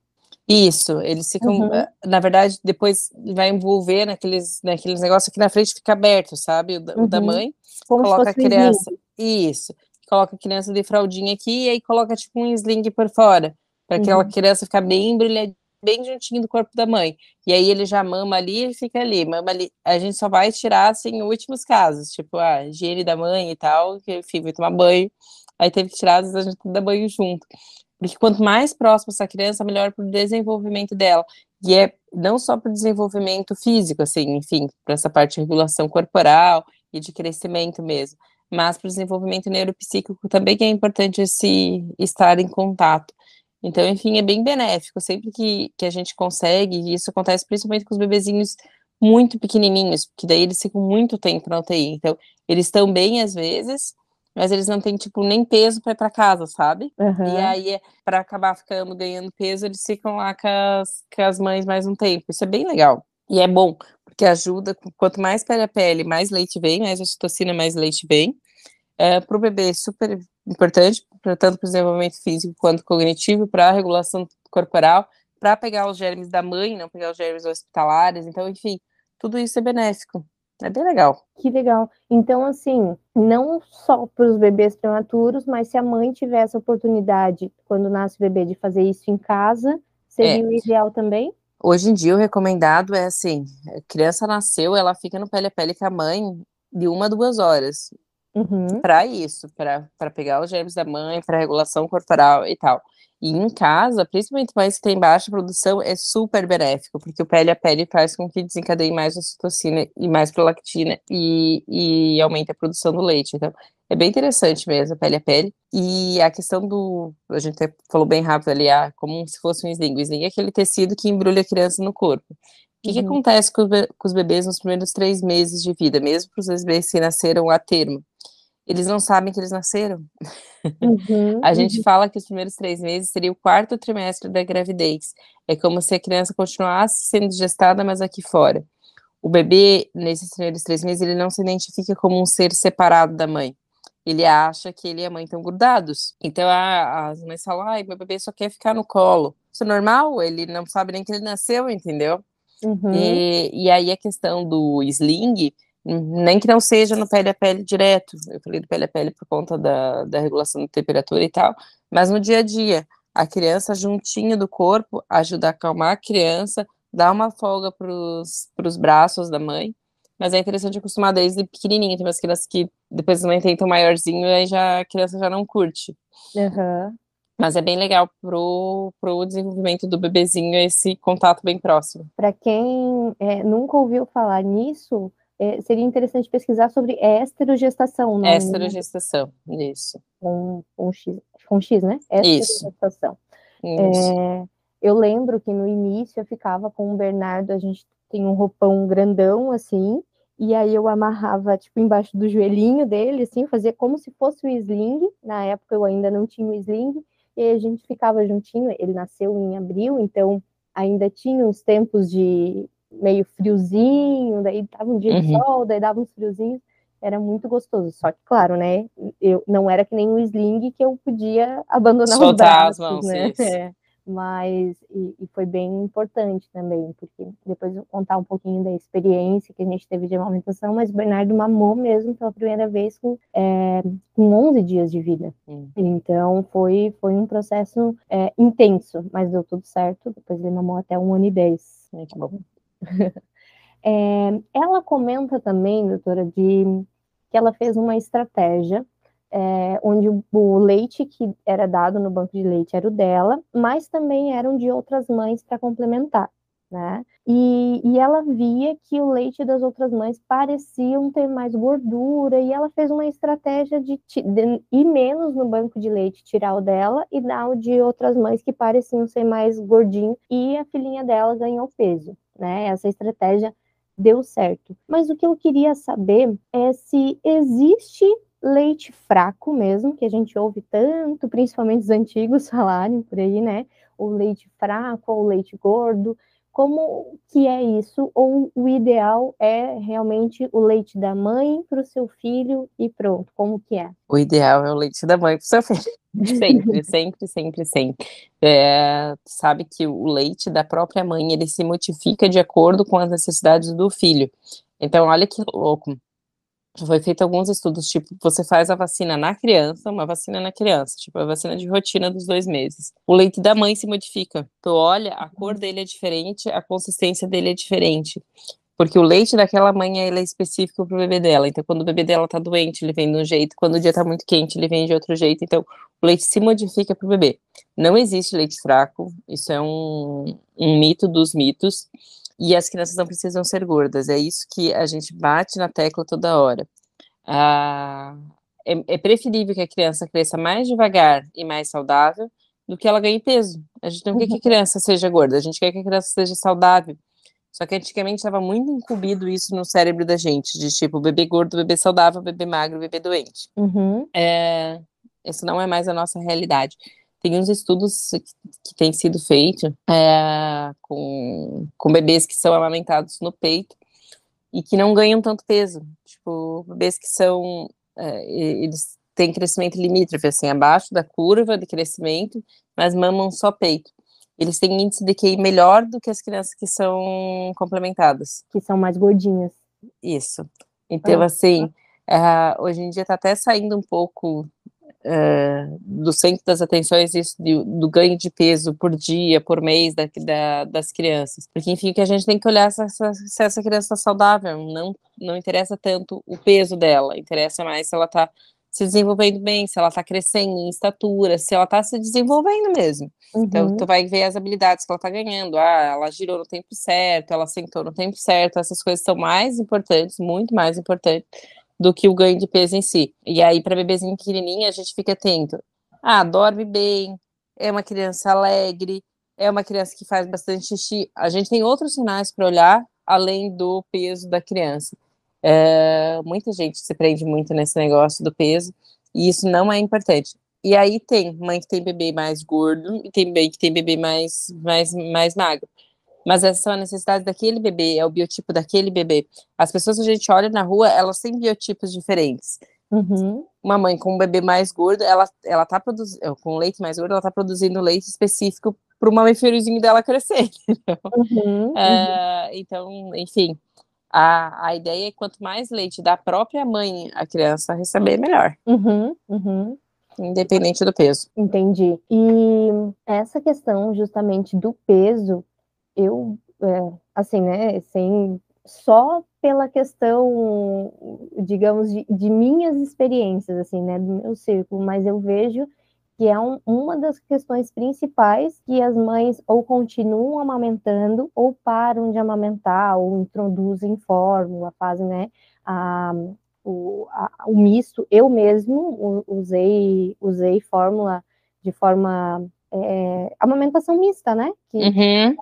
Isso, eles ficam, uhum. Eh, na verdade, depois vai envolver naqueles, naqueles negócios que na frente fica aberto, sabe? O, da, uhum. da uhum. mãe, Como coloca a criança. Isso, coloca a criança de fraldinha aqui e aí coloca tipo um sling por fora, para aquela uhum. criança ficar bem embrulhadinha, bem juntinho do corpo da mãe. E aí ele já mama ali e fica ali, mama ali. A gente só vai tirar assim em últimos casos, tipo a higiene da mãe e tal, que enfim, vai tomar banho. Aí teve que tirar, às vezes a gente dá banho junto. Porque quanto mais próximo essa criança, melhor para o desenvolvimento dela. E é não só para o desenvolvimento físico, assim, enfim, para essa parte de regulação corporal e de crescimento mesmo, mas para o desenvolvimento neuropsíquico também que é importante esse estar em contato. Então, enfim, é bem benéfico. Sempre que, que a gente consegue, e isso acontece principalmente com os bebezinhos muito pequenininhos, porque daí eles ficam muito tempo na UTI. Então, eles estão bem às vezes, mas eles não têm, tipo, nem peso para ir para casa, sabe? Uhum. E aí, para acabar ficando, ganhando peso, eles ficam lá com as, com as mães mais um tempo. Isso é bem legal. E é bom, porque ajuda, quanto mais pele a pele, mais leite vem, mais ocitocina, mais leite vem. É, para o bebê é super importante, tanto para o desenvolvimento físico quanto cognitivo, para a regulação corporal, para pegar os germes da mãe, não pegar os germes hospitalares. Então, enfim, tudo isso é benéfico. É bem legal. Que legal. Então, assim, não só para os bebês prematuros, mas se a mãe tiver essa oportunidade, quando nasce o bebê, de fazer isso em casa, seria é. o ideal também? Hoje em dia, o recomendado é assim: a criança nasceu, ela fica no pele a pele com a mãe de uma a duas horas. Uhum. Para isso, para pegar os germes da mãe, para regulação corporal e tal. E em casa, principalmente mais que tem baixa produção, é super benéfico, porque o pele a pele faz com que desencadeie mais ocitocina e mais prolactina e, e aumente a produção do leite. Então, é bem interessante mesmo, pele a pele. E a questão do. A gente até falou bem rápido ali, ah, como se fosse um sling. O sling é aquele tecido que embrulha a criança no corpo. O que, uhum. que acontece com, os bebês nos primeiros três meses de vida, mesmo para os bebês que nasceram a termo? Eles não sabem que eles nasceram. Uhum, a gente uhum. fala que os primeiros três meses seria o quarto trimestre da gravidez. É como se a criança continuasse sendo gestada, mas aqui fora. O bebê, nesses primeiros três meses, ele não se identifica como um ser separado da mãe. Ele acha que ele e a mãe estão grudados. Então a, as mães falam: ai, meu bebê só quer ficar no colo. Isso é normal? Ele não sabe nem que ele nasceu, entendeu? Uhum. E, e aí a questão do sling nem que não seja no pele a pele direto, eu falei do pele a pele por conta da, da regulação da temperatura e tal, mas no dia a dia, a criança juntinho do corpo ajuda a acalmar a criança, dá uma folga para os braços da mãe, mas é interessante acostumar desde pequenininha, tem umas crianças que depois a mãe tenta maiorzinho e aí já, a criança já não curte. Uhum. Mas é bem legal pro, pro desenvolvimento do bebezinho esse contato bem próximo. Para quem é, nunca ouviu falar nisso, é, seria interessante pesquisar sobre esterogestação. Não, esterogestação, né? isso. Com, com, X, com X, né? Esterogestação. Isso. É, eu lembro que no início eu ficava com o Bernardo, a gente tem um roupão grandão, assim, e aí eu amarrava, tipo, embaixo do joelhinho dele, assim, fazia como se fosse o sling, na época eu ainda não tinha o sling, e aí a gente ficava juntinho, ele nasceu em abril, então ainda tinha uns tempos de meio friozinho, daí tava um dia uhum. de sol, daí dava uns friozinhos, era muito gostoso. Só que, claro, né, eu não era que nem um sling que eu podia abandonar Soltar os braços, as mãos, né? É. Mas, e, e, foi bem importante também, porque depois eu vou contar um pouquinho da experiência que a gente teve de amamentação, mas o Bernardo mamou mesmo pela primeira vez com, é, com 11 dias de vida. Hum. Então, foi, foi um processo é, intenso, mas deu tudo certo. Depois ele mamou até um ano e dez. É, que bom. É, ela comenta também, doutora, de que ela fez uma estratégia é, onde o leite que era dado no banco de leite era o dela, mas também eram de outras mães para complementar. Né? E, e, ela via que o leite das outras mães pareciam ter mais gordura, e ela fez uma estratégia de, de, ir menos no banco de leite, tirar o dela e dar o de outras mães que pareciam ser mais gordinho, e a filhinha dela ganhou peso né? Essa estratégia deu certo. Mas o que eu queria saber é se existe leite fraco mesmo, que a gente ouve tanto, principalmente os antigos falarem por aí, né? O leite fraco ou leite gordo. Como que é isso? Ou o ideal é realmente o leite da mãe para o seu filho e pronto? Como que é? O ideal é o leite da mãe para o seu filho. Sempre, sempre, sempre, sempre. É, sabe que o leite da própria mãe ele se modifica de acordo com as necessidades do filho. Então, olha que louco. Já foi feito alguns estudos, tipo, você faz a vacina na criança, uma vacina na criança, tipo, a vacina de rotina dos dois meses. O leite da mãe se modifica. Tu olha, a cor dele é diferente, a consistência dele é diferente. Porque o leite daquela mãe ele é específico para o bebê dela. Então, quando o bebê dela tá doente, ele vem de um jeito. Quando o dia tá muito quente, ele vem de outro jeito. Então, o leite se modifica para o bebê. Não existe leite fraco. Isso é um, um mito dos mitos e as crianças não precisam ser gordas. É isso que a gente bate na tecla toda hora. Ah, é, é, preferível que a criança cresça mais devagar e mais saudável do que ela ganhe peso. A gente não quer que a uhum. criança seja gorda, a gente quer que a criança seja saudável. Só que antigamente estava muito incumbido isso no cérebro da gente, de tipo, bebê gordo, bebê saudável, bebê magro, bebê doente. Uhum. É, isso não é mais a nossa realidade. Tem uns estudos que, que têm sido feitos é, com, com bebês que são amamentados no peito e que não ganham tanto peso. Tipo, bebês que são. É, eles têm crescimento limítrofe, assim, abaixo da curva de crescimento, mas mamam só peito. Eles têm índice de QI melhor do que as crianças que são complementadas. Que são mais gordinhas. Isso. Então, ah, assim, uh, hoje em dia está até saindo um pouco uh, do centro das atenções isso de, do ganho de peso por dia, por mês da, da, das crianças. Porque, enfim, o que a gente tem que olhar se essa, se essa criança está saudável. Não, não interessa tanto o peso dela, interessa mais se ela está se desenvolvendo bem, se ela está crescendo em estatura, se ela está se desenvolvendo mesmo. Uhum. Então, tu vai ver as habilidades que ela está ganhando. Ah, ela girou no tempo certo, ela sentou no tempo certo. Essas coisas são mais importantes, muito mais importantes do que o ganho de peso em si. E aí, para bebezinho pequenininha, a gente fica atento. Ah, dorme bem, é uma criança alegre, é uma criança que faz bastante xixi. A gente tem outros sinais para olhar além do peso da criança. É, muita gente se prende muito nesse negócio do peso, e isso não é importante. E aí tem mãe que tem bebê mais gordo e tem mãe que tem bebê mais, mais, mais magro. Mas essa são a necessidade daquele bebê, é o biotipo daquele bebê. As pessoas que a gente olha na rua, elas têm biotipos diferentes. Uhum. Uma mãe com um bebê mais gordo, ela, ela tá produzindo, com leite mais gordo, ela tá produzindo leite específico para o mamíferozinho dela crescer. Uhum, uh, então, enfim, a, a ideia é que quanto mais leite da própria mãe a criança receber, melhor. Uhum, uhum. Independente do peso. Entendi. E essa questão justamente do peso, eu, é, assim, né, sem só pela questão, digamos, de, de, minhas experiências, assim, né, do meu círculo, mas eu vejo que é um, uma das questões principais que as mães ou continuam amamentando ou param de amamentar ou introduzem fórmula, fazem né, a, o, a, o misto. Eu mesmo usei, usei fórmula de forma é, amamentação mista, né? Que, uhum.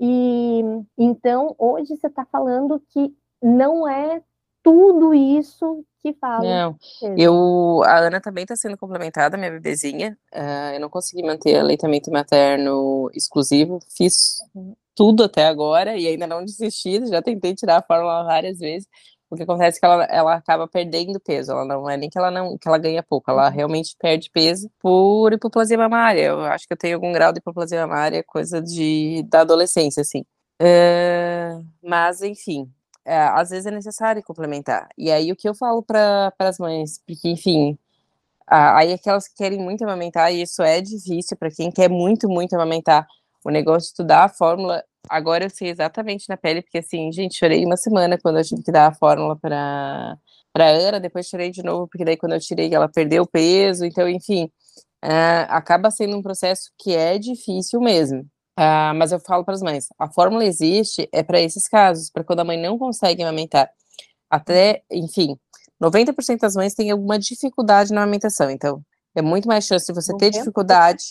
E então hoje você está falando que não é tudo isso que fala. Não, eu, a Ana também está sendo complementada, minha bebezinha. Uh, eu não consegui manter aleitamento materno exclusivo, fiz tudo até agora e ainda não desisti, já tentei tirar a fórmula várias vezes. O que acontece é que ela, ela acaba perdendo peso, ela não é nem que ela não que ela ganha pouco, ela uhum. realmente perde peso por hipoplasia mamária. Eu acho que eu tenho algum grau de hipoplasia mamária, coisa de da adolescência, assim. Uh, mas, enfim, é, às vezes é necessário complementar. E aí o que eu falo para as mães, porque enfim, aí aquelas que querem muito amamentar, e isso é difícil para quem quer muito, muito amamentar, o negócio de estudar a fórmula, agora eu sei exatamente na pele, porque assim, gente, chorei uma semana quando eu tive que dar a fórmula para para Ana, depois chorei de novo, porque daí quando eu tirei ela perdeu peso, então enfim, é, acaba sendo um processo que é difícil mesmo. Uh, mas eu falo para as mães, a fórmula existe é para esses casos, para quando a mãe não consegue amamentar. Até, enfim, 90% das mães têm alguma dificuldade na amamentação, então é muito mais chance de você ter dificuldade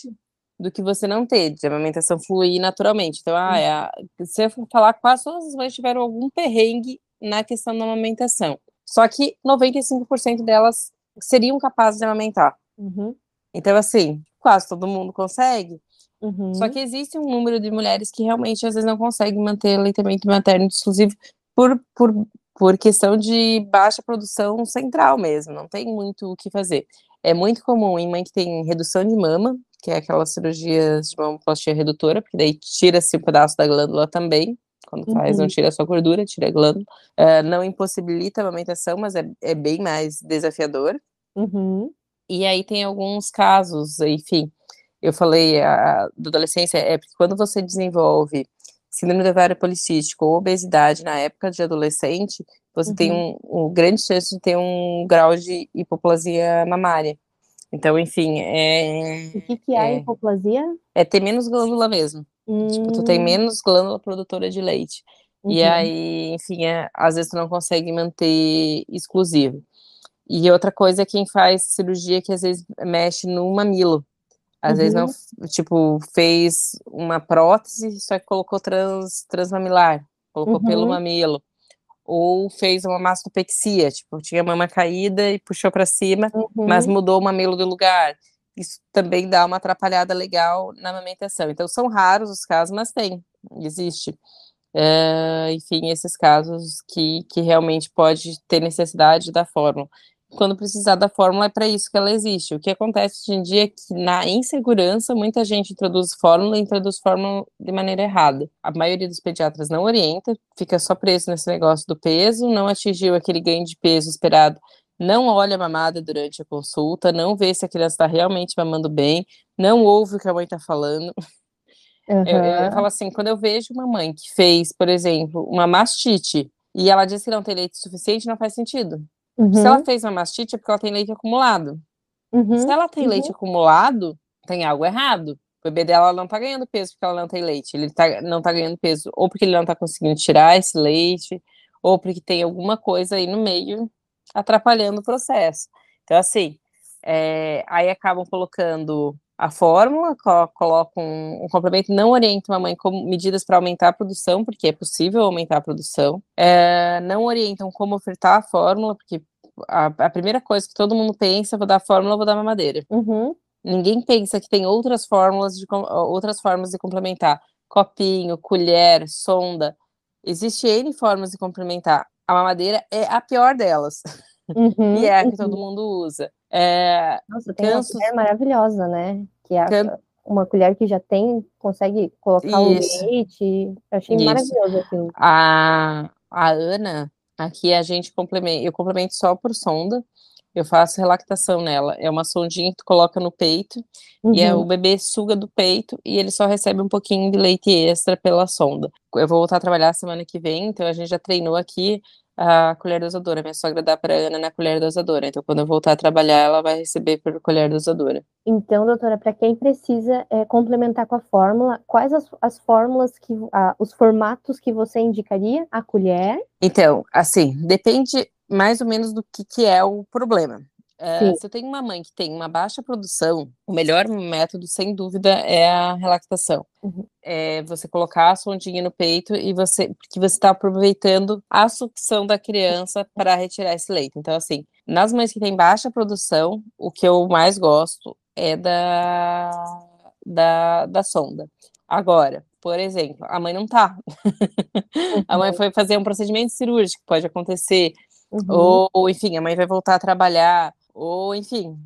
do que você não ter, de amamentação fluir naturalmente. Então, ah, é a, se eu falar, quase todas as mães tiveram algum perrengue na questão da amamentação. Só que 95% delas seriam capazes de amamentar. Uhum. Então, assim, quase todo mundo consegue. Uhum. Só que existe um número de mulheres que realmente às vezes não conseguem manter aleitamento materno exclusivo por, por, por questão de baixa produção central mesmo, não tem muito o que fazer. É muito comum em mãe que tem redução de mama, que é aquelas cirurgias de mamoplastia redutora, porque daí tira-se um pedaço da glândula também, quando uhum. faz, não tira só gordura, tira a glândula. Uh, não impossibilita a amamentação, mas é, é bem mais desafiador. Uhum. E aí tem alguns casos, enfim, eu falei a, da adolescência, é porque quando você desenvolve síndrome do ovário policístico ou obesidade na época de adolescente, você uhum. tem um, um, grande chance de ter um grau de hipoplasia mamária. Então, enfim, é... O que, que é, é hipoplasia? É ter menos glândula mesmo. Hum. Tipo, tu tem hum. menos glândula produtora de leite. Uhum. E aí, enfim, é, às vezes tu não consegue manter exclusivo. E outra coisa é quem faz cirurgia que às vezes mexe no mamilo. Às uhum. vezes não, uhum. tipo, fez uma prótese, só que colocou trans, transmamilar, colocou uhum. pelo mamilo. Ou fez uma mastopexia, tipo, tinha a mama caída e puxou para cima, uhum. mas mudou o mamilo do lugar. Isso também dá uma atrapalhada legal na amamentação. Então, são raros os casos, mas tem, existe. É, enfim, esses casos que, que realmente pode ter necessidade da fórmula quando precisar da fórmula, é para isso que ela existe. O que acontece hoje em dia é que, na insegurança, muita gente introduz fórmula e introduz fórmula de maneira errada. A maioria dos pediatras não orienta, fica só preso nesse negócio do peso, não atingiu aquele ganho de peso esperado, não olha a mamada durante a consulta, não vê se a criança está realmente mamando bem, não ouve o que a mãe está falando. Uhum. Eu, eu falo assim, quando eu vejo uma mãe que fez, por exemplo, uma mastite, e ela diz que não tem leite suficiente, não faz sentido Uhum. Se ela fez uma mastite é porque ela tem leite acumulado. Uhum. Se ela tem uhum. leite acumulado, tem algo errado. O bebê dela não tá ganhando peso porque ela não tem leite. Ele tá, não tá ganhando peso ou porque ele não tá conseguindo tirar esse leite, ou porque tem alguma coisa aí no meio atrapalhando o processo. Então, assim, é, aí acabam colocando a fórmula, co colocam um, um, complemento, não orientam a mãe com medidas para aumentar a produção, porque é possível aumentar a produção, é, não orientam como ofertar a fórmula, porque a, a, primeira coisa que todo mundo pensa, vou dar a fórmula, vou dar mamadeira. Uhum. Ninguém pensa que tem outras fórmulas de outras formas de complementar. Copinho, colher, sonda. Existe N formas de complementar. A mamadeira é a pior delas. Uhum, e é a que todo uhum. mundo usa. É, Nossa, tem canso... uma colher maravilhosa, né? Que é Can... uma colher que já tem, consegue colocar Isso. o leite. Eu achei Isso. maravilhoso aquilo. A, a Ana, aqui a gente complementa, eu complemento só por sonda. Eu faço relactação nela. É uma sondinha que tu coloca no peito uhum. e é, o bebê suga do peito e ele só recebe um pouquinho de leite extra pela sonda. Eu vou voltar a trabalhar semana que vem, então a gente já treinou aqui a colher dosadora. Minha sogra dá para Ana na colher dosadora. Então, quando eu voltar a trabalhar, ela vai receber por colher dosadora. Então, doutora, para quem precisa é, complementar com a fórmula, quais as, as fórmulas que os formatos que você indicaria? A colher? Então, assim, depende mais ou menos do que, que é o problema. Uh, se eu tenho uma mãe que tem uma baixa produção, o melhor método, sem dúvida, é a relactação. Uhum. É você colocar a sondinha no peito e você, porque você está aproveitando a sucção da criança para retirar esse leite. Então, assim, nas mães que têm baixa produção, o que eu mais gosto é da, da, da sonda. Agora, por exemplo, a mãe não tá. Uhum. a mãe foi fazer um procedimento cirúrgico, pode acontecer. Uhum. Ou, ou, enfim, a mãe vai voltar a trabalhar ou, enfim,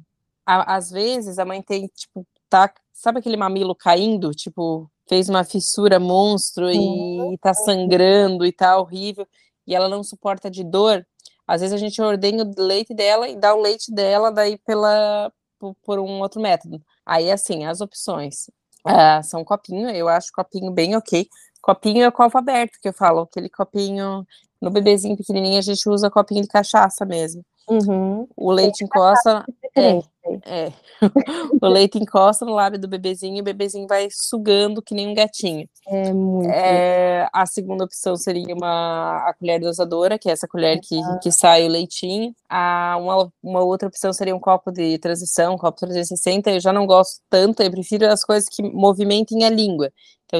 a, às vezes a mãe tem, tipo, tá, sabe aquele mamilo caindo? Tipo, fez uma fissura monstro e, e tá sangrando e tá horrível, e ela não suporta de dor. Às vezes a gente ordenha o leite dela e dá o leite dela daí pela, por, por um outro método. Aí, assim, as opções uh, são copinho, eu acho copinho bem ok. Copinho é o copo aberto, que eu falo, aquele copinho, no bebezinho pequenininho a gente usa copinho de cachaça mesmo. Uhum. O leite encosta. É, é. o leite encosta no lábio do bebezinho e o bebezinho vai sugando que nem um gatinho. É muito. É, a segunda opção seria uma a colher dosadora, que é essa colher que, que sai o leitinho. A, uma, uma outra opção seria um copo de transição, um copo 360. Eu já não gosto tanto, eu prefiro as coisas que movimentem a língua. Então,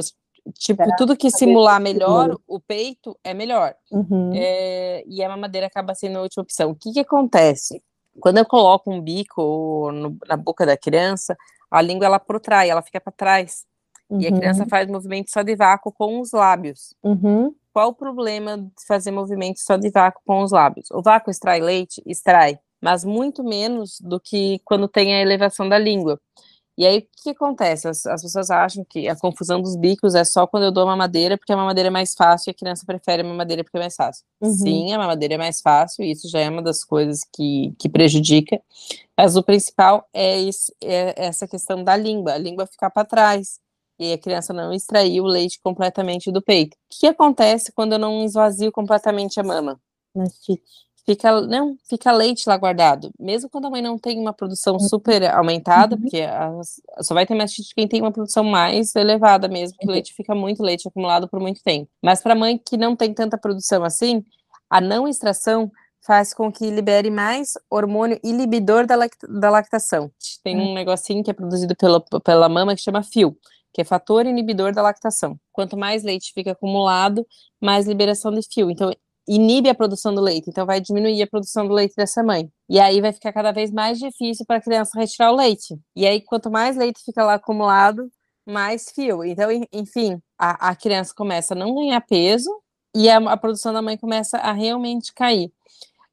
Tipo, tudo que simular melhor o peito é melhor. Uhum. É, e a mamadeira acaba sendo a última opção. O que, que acontece? Quando eu coloco um bico no, na boca da criança, a língua ela protrai, ela fica para trás. Uhum. E a criança uhum. faz movimento só de vácuo com os lábios. Uhum. Qual o problema de fazer movimento só de vácuo com os lábios? O vácuo extrai leite? Extrai, mas muito menos do que quando tem a elevação da língua. E aí, o que acontece? As, as, pessoas acham que a confusão dos bicos é só quando eu dou uma mamadeira, porque a mamadeira é mais fácil e a criança prefere a mamadeira porque é mais fácil. Uhum. Sim, a mamadeira é mais fácil, e isso já é uma das coisas que, que prejudica. Mas o principal é, esse, é essa questão da língua, a língua ficar para trás, e a criança não extrair o leite completamente do peito. O que acontece quando eu não esvazio completamente a mama? Mastite fica não fica leite lá guardado mesmo quando a mãe não tem uma produção uhum. super aumentada uhum. porque só vai ter mastite quem tem uma produção mais elevada mesmo que o uhum. leite fica muito leite acumulado por muito tempo mas para mãe que não tem tanta produção assim a não extração faz com que libere mais hormônio inibidor da, lact da lactação tem um negocinho que é produzido pela, pela mama que chama fio que é fator inibidor da lactação. Quanto mais leite fica acumulado, mais liberação de fio. Então, inibe a produção do leite, então vai diminuir a produção do leite dessa mãe. E aí vai ficar cada vez mais difícil para a criança retirar o leite. E aí, quanto mais leite fica lá acumulado, mais fio. Então, enfim, a, a criança começa a não ganhar peso e a, a produção da mãe começa a realmente cair.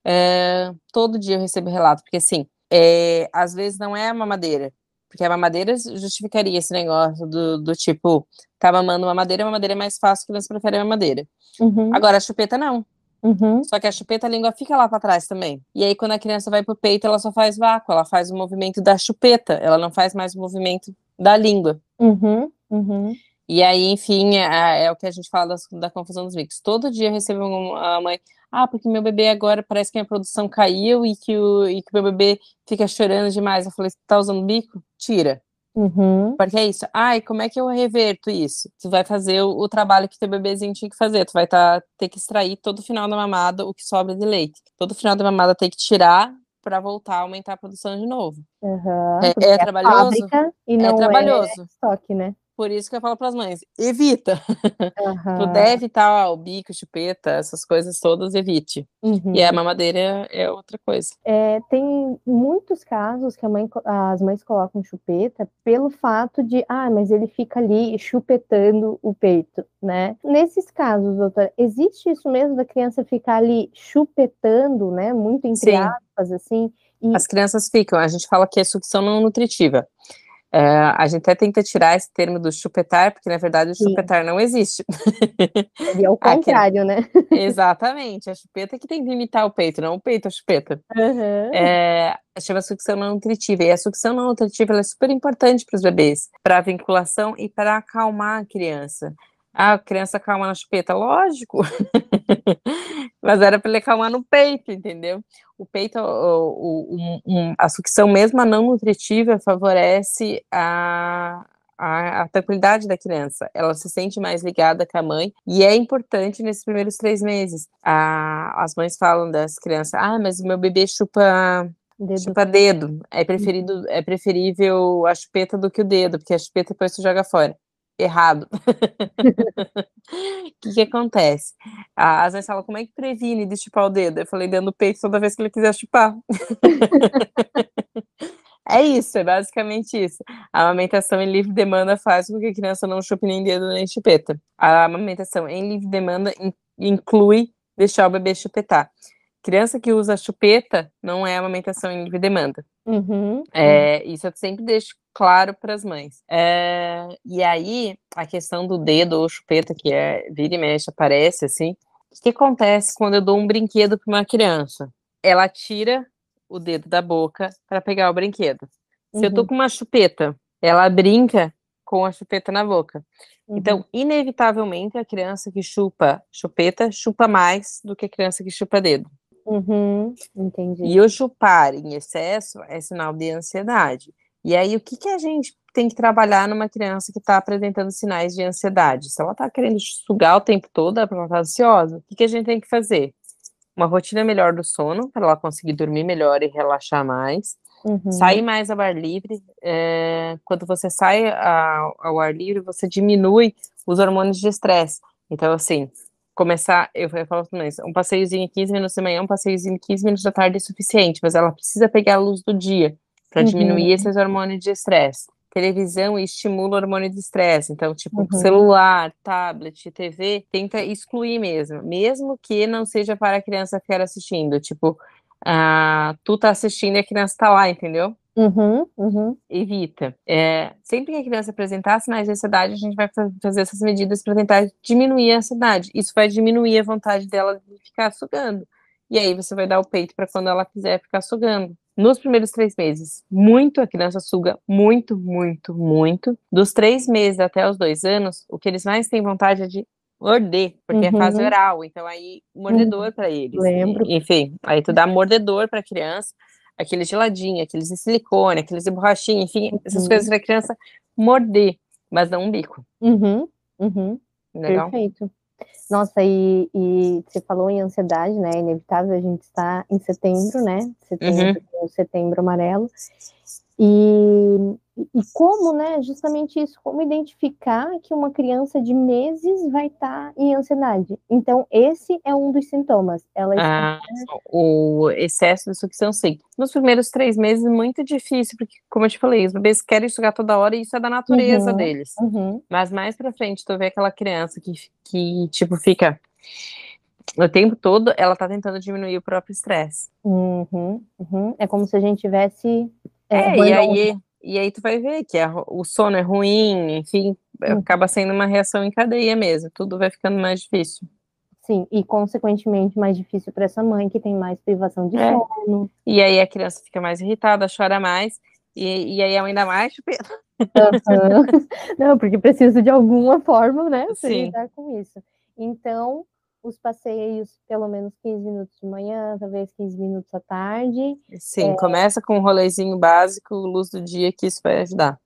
É, todo dia eu recebo relato, porque assim, é, às vezes não é a mamadeira, porque a mamadeira justificaria esse negócio do, do tipo, tá mamando mamadeira, mamadeira é mais fácil, que criança prefere a mamadeira. Uhum. Agora, a chupeta não. Uhum. Só que a chupeta, a língua fica lá para trás também. E aí, quando a criança vai pro peito, ela só faz vácuo, ela faz o movimento da chupeta, ela não faz mais o movimento da língua. Uhum. Uhum. E aí, enfim, é, é, o que a gente fala das, da confusão dos mix. Todo dia eu recebo uma mãe, ah, porque meu bebê agora parece que a produção caiu e que o, e que meu bebê fica chorando demais. Eu falei, tá usando bico? Tira. Uhum. Porque é isso. Ai, como é que eu reverto isso? Tu vai fazer o, o trabalho que teu bebezinho tinha que fazer. Tu vai tá, ter que extrair todo final da mamada o que sobra de leite. Todo final da mamada tem que tirar para voltar a aumentar a produção de novo. Uhum. É, é trabalhoso? e não é trabalhoso. É estoque, né? Por isso que eu falo para as mães, evita. Uhum. tu deve evitar ó, o bico, chupeta, essas coisas todas, evite. Uhum. E a mamadeira é outra coisa. É, tem muitos casos que mãe, as mães colocam chupeta pelo fato de, ah, mas ele fica ali chupetando o peito, né? Nesses casos, doutora, existe isso mesmo da criança ficar ali chupetando, né? Muito entre Sim. aspas, assim. E... As crianças ficam, a gente fala que é sucção não nutritiva. É, a gente até tenta tirar esse termo do chupetar, porque na verdade o Sim. chupetar não existe. Ele é o contrário, né? Exatamente, a chupeta que tem que imitar o peito, não o peito a chupeta. Uhum. É, chama sucção não nutritiva, e a sucção não nutritiva é super importante para os bebês, para a vinculação e para acalmar a criança. Ah, a criança acalma na chupeta, lógico. Mas era para ele acalmar no peito, entendeu? O peito, o, o, um, a sucção mesmo a não nutritiva favorece a, a, a, tranquilidade da criança. Ela se sente mais ligada com a mãe e é importante nesses primeiros três meses. A, as mães falam das crianças, ah, mas o meu bebê chupa Dedo. chupa dedo. É preferido, é preferível a chupeta do que o dedo, porque a chupeta depois tu joga fora errado. O que, que acontece? Às vezes falam, como é que previne de chupar o dedo? Eu falei, dentro do peito toda vez que ele quiser chupar. é isso, é basicamente isso. A amamentação em livre demanda faz com que a criança não chupe nem dedo nem chupeta. A amamentação em livre demanda inclui deixar o bebê chupetar. Criança que usa chupeta não é amamentação em livre demanda. Uhum. É, isso eu sempre deixo claro para as mães. É, e aí, a questão do dedo ou chupeta, que é vira e mexe, aparece assim. O que acontece quando eu dou um brinquedo para uma criança? Ela tira o dedo da boca para pegar o brinquedo. Se eu tô Uhum. com uma chupeta, ela brinca com a chupeta na boca. Uhum. Então, inevitavelmente, a criança que chupa chupeta chupa mais do que a criança que chupa dedo. Uhum. Entendi. E o chupar em excesso é sinal de ansiedade. E aí, o que, que a gente tem que trabalhar numa criança que está apresentando sinais de ansiedade? Se ela está querendo sugar o tempo todo, é ela está ansiosa, o que, que a gente tem que fazer? Uma rotina melhor do sono, para ela conseguir dormir melhor e relaxar mais. Uhum. Sair mais ao ar livre. é, quando você sai ao, ao ar livre, você diminui os hormônios de estresse. Então, assim, começar, eu falo também, um passeiozinho 15 minutos de manhã, um passeiozinho 15 minutos da tarde é suficiente, mas ela precisa pegar a luz do dia para Uhum. diminuir esses hormônios de estresse. Televisão estimula o hormônio de estresse, então, tipo, Uhum. celular, tablet, TV, tenta excluir mesmo, mesmo que não seja para a criança ficar assistindo, tipo, ah, tu tá assistindo e a criança tá lá, entendeu? Uhum. Uhum. evita. É, sempre que a criança apresentar sinais de ansiedade, a gente vai fa- fazer essas medidas para tentar diminuir a ansiedade. Isso vai diminuir a vontade dela de ficar sugando. E aí você vai dar o peito para quando ela quiser ficar sugando. Nos primeiros três meses, muito a criança suga, muito, muito, muito. Dos três meses até os dois anos, o que eles mais têm vontade é de morder, porque é fase Uhum. oral, então aí mordedor para eles. Lembro. Enfim, aí tu dá mordedor para a criança, aquele geladinho, aqueles de silicone, aqueles de borrachinha, enfim, essas Uhum. coisas para a criança morder, mas não um bico. Uhum. Uhum. Legal? Perfeito. Nossa, e, e você falou em ansiedade, né? É inevitável, a gente está em setembro, né? Setembro, o setembro amarelo. E, e como, né? Justamente isso, como identificar que uma criança de meses vai estar em ansiedade. Então, esse é um dos sintomas. Ela está. Ah, o excesso de sucção, sim. Nos primeiros três meses, muito difícil, porque, como eu te falei, os bebês querem sugar toda hora e isso é da natureza Uhum. deles. Uhum, Mas mais pra frente, tu vê aquela criança que, que tipo, fica o tempo todo, ela tá tentando diminuir o próprio estresse. uhum, uhum. É como se a gente tivesse. É, e burnout. aí, e aí tu vai ver que a- o sono é ruim, enfim, Uhum. acaba sendo uma reação em cadeia mesmo, tudo vai ficando mais difícil. Sim, e consequentemente mais difícil para essa mãe que tem mais privação de É. sono. E aí a criança fica mais irritada, chora mais, e, e aí a mãe dá mais chupeta. Aham. Não, porque precisa de alguma forma, né, para Sim. lidar com isso. Então, os passeios pelo menos 15 minutos de manhã, talvez 15 minutos à tarde. Sim, é... começa com um rolezinho básico, luz do dia, que isso vai ajudar.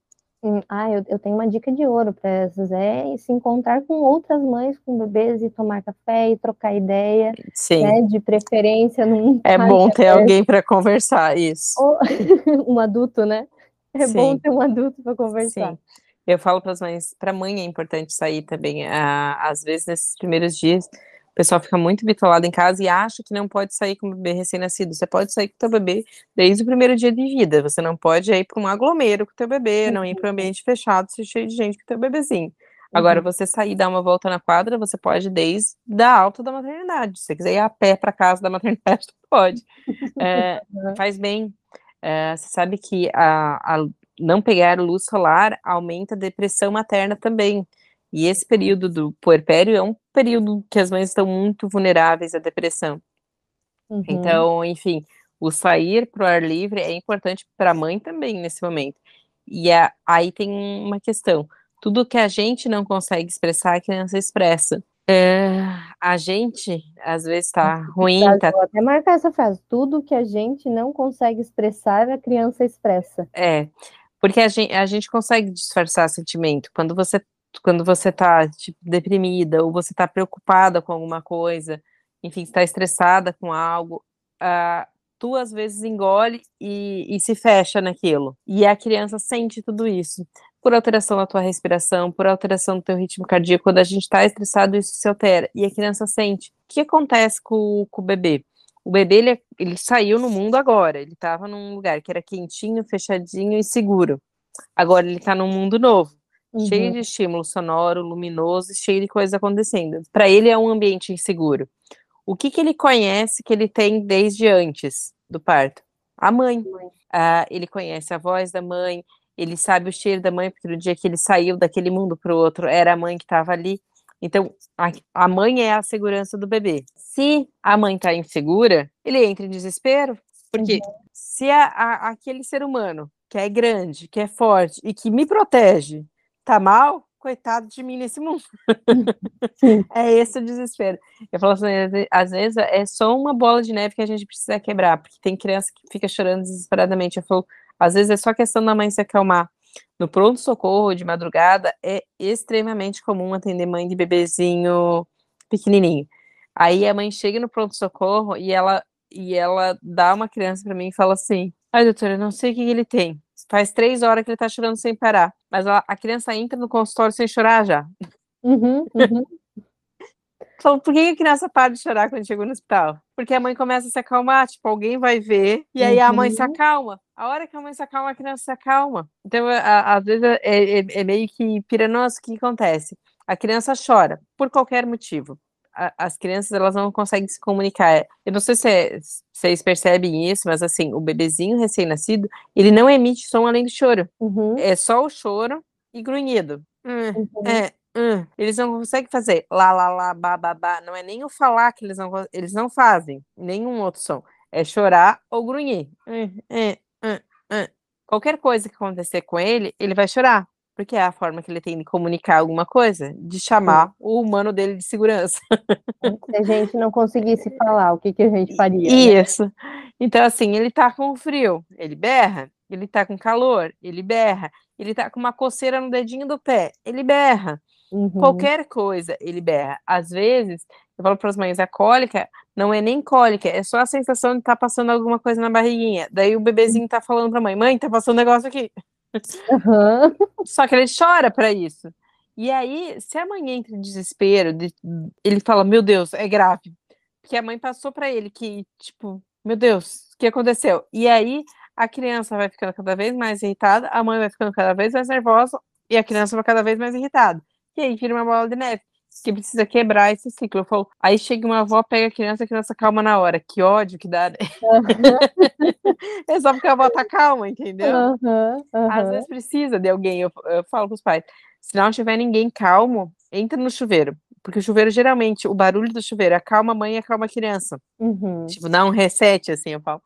Hum, ah, eu, eu tenho uma dica de ouro para essas, é se encontrar com outras mães com bebês e tomar café e trocar ideia, Sim. Né, de preferência num É bom ter alguém para conversar, isso. Ou, um adulto, né? É Sim. bom ter um adulto para conversar. Sim. Eu falo para as mães, para a mãe é importante sair também. Ah, às vezes, nesses primeiros dias, o pessoal fica muito bitolado em casa e acha que não pode sair com o bebê recém-nascido. Você pode sair com o teu bebê desde o primeiro dia de vida. Você não pode ir para um aglomero com o teu bebê, não ir para um ambiente fechado, cheio de gente com o teu bebezinho. Agora, uhum. você sair e dar uma volta na quadra, você pode desde da alta da maternidade. Se você quiser ir a pé para casa da maternidade, pode. É, faz bem. É, você sabe que a, a não pegar luz solar aumenta a depressão materna também. E esse período do puerpério é um período que as mães estão muito vulneráveis à depressão. Uhum. Então, enfim, o sair para o ar livre é importante para a mãe também nesse momento. E a, aí tem uma questão: tudo que a gente não consegue expressar, a criança expressa. É, a gente, às vezes, está ruim. Tá... Vou até marcar essa frase: tudo que a gente não consegue expressar, a criança expressa. É, porque a gente, a gente consegue disfarçar sentimento. Quando você quando você tá, tipo, deprimida, ou você tá preocupada com alguma coisa, enfim, está estressada com algo, uh, tu às vezes engole e, e, se fecha naquilo. E a criança sente tudo isso. Por alteração da tua respiração, por alteração do teu ritmo cardíaco, quando a gente está estressado, isso se altera. E a criança sente. O que acontece com, com o bebê? O bebê, ele, ele saiu no mundo agora. Ele estava num lugar que era quentinho, fechadinho e seguro. Agora ele está num mundo novo uhum. cheio de estímulo sonoro, luminoso, cheio de coisas acontecendo. Para ele é um ambiente inseguro. O que, que ele conhece que ele tem desde antes do parto? A mãe. Uh, ele conhece a voz da mãe, ele sabe o cheiro da mãe, porque no dia que ele saiu daquele mundo para o outro, era a mãe que estava ali. Então, a, a, mãe é a segurança do bebê. Se a mãe está insegura, ele entra em desespero, porque uhum. se a, a, aquele ser humano que é grande, que é forte e que me protege, tá mal, coitado de mim nesse mundo. é esse o desespero. Eu falo assim, às vezes é só uma bola de neve que a gente precisa quebrar, porque tem criança que fica chorando desesperadamente. Eu falo, às vezes é só questão da mãe se acalmar. No pronto-socorro de madrugada é extremamente comum atender mãe de bebezinho pequenininho. Aí a mãe chega no pronto-socorro e ela, e ela dá uma criança para mim e fala assim: Ai, doutora, eu não sei o que ele tem. Faz três horas que ele tá chorando sem parar. Mas a, a criança entra no consultório sem chorar já. Uhum, uhum. Então, por que a criança para de chorar quando chegou no hospital? Porque a mãe começa a se acalmar, tipo, alguém vai ver, e aí uhum. a mãe se uhum. acalma. A hora que a mãe se acalma, a criança se acalma. Então, às vezes, é, é, é, meio que pira, nossa, o que acontece? A criança chora, por qualquer motivo as crianças elas não conseguem se comunicar. Eu não sei se é, vocês percebem isso, mas assim, o bebezinho recém-nascido, ele não emite som além do choro. Uhum. É só o choro e grunhido. Hum, uhum. é, hum. Eles não conseguem fazer lá, lá, lá, ba, ba, ba. Não é nem o falar que eles não, eles não fazem, nenhum outro som. É chorar ou grunhir. Hum, é, hum. Qualquer coisa que acontecer com ele, ele vai chorar porque é a forma que ele tem de comunicar alguma coisa, de chamar Sim. o humano dele de segurança. Se a gente não conseguisse falar, o que, que a gente faria? Né? Isso. Né? Então, assim, ele tá com frio, ele berra. Ele tá com calor, ele berra. Ele tá com uma coceira no dedinho do pé, ele berra. Uhum. Qualquer coisa, ele berra. Às vezes, eu falo para as mães, a cólica não é nem cólica, é só a sensação de estar tá passando alguma coisa na barriguinha. Daí o bebezinho tá falando para a mãe, mãe, tá passando um negócio aqui. Uhum. Só que ele chora para isso. E aí, se a mãe entra em desespero, de, ele fala: Meu Deus, é grave. Porque a mãe passou para ele que, tipo, meu Deus, o que aconteceu? E aí, a criança vai ficando cada vez mais irritada, a mãe vai ficando cada vez mais nervosa e a criança vai cada vez mais irritada. E aí vira uma bola de neve que precisa quebrar esse ciclo. Eu falo, aí chega uma avó, pega a criança, a criança calma na hora. Que ódio que dá. Né? Uhum. é só porque a avó tá calma, entendeu? Uhum, uhum. Às vezes precisa de alguém. Eu, eu falo pros pais, se não tiver ninguém calmo, entra no chuveiro. Porque o chuveiro, geralmente, o barulho do chuveiro acalma a mãe e acalma a criança. Uhum. Tipo, dá um reset, assim, eu falo.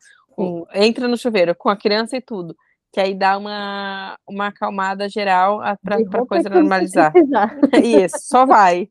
Entra no chuveiro com a criança e tudo que aí dá uma, uma acalmada geral para a coisa normalizar. Isso, só vai.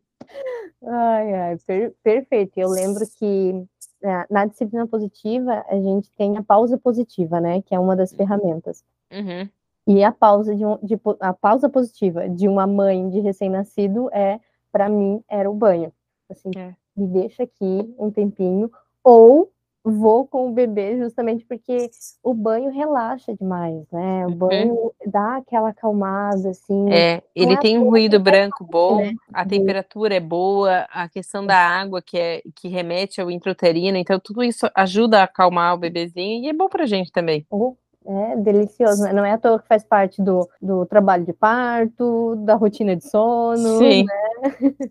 Ai, ai, per perfeito. Eu lembro que é, na disciplina positiva a gente tem a pausa positiva, né? Que é uma das ferramentas. Uhum. E a pausa de, um, de a pausa positiva de uma mãe de recém-nascido é, para mim, era o banho. Assim, é. me deixa aqui um tempinho, ou vou com o bebê justamente porque o banho relaxa demais, né? O uhum. banho uhum. dá aquela acalmada, assim. É, ele é tem um ruído branco bom, né? a temperatura é boa, a questão da água que, é, que remete ao intrauterino, então tudo isso ajuda a acalmar o bebezinho e é bom pra gente também. Oh. É delicioso, né? Não é à toa que faz parte do, do trabalho de parto, da rotina de sono, Sim. né?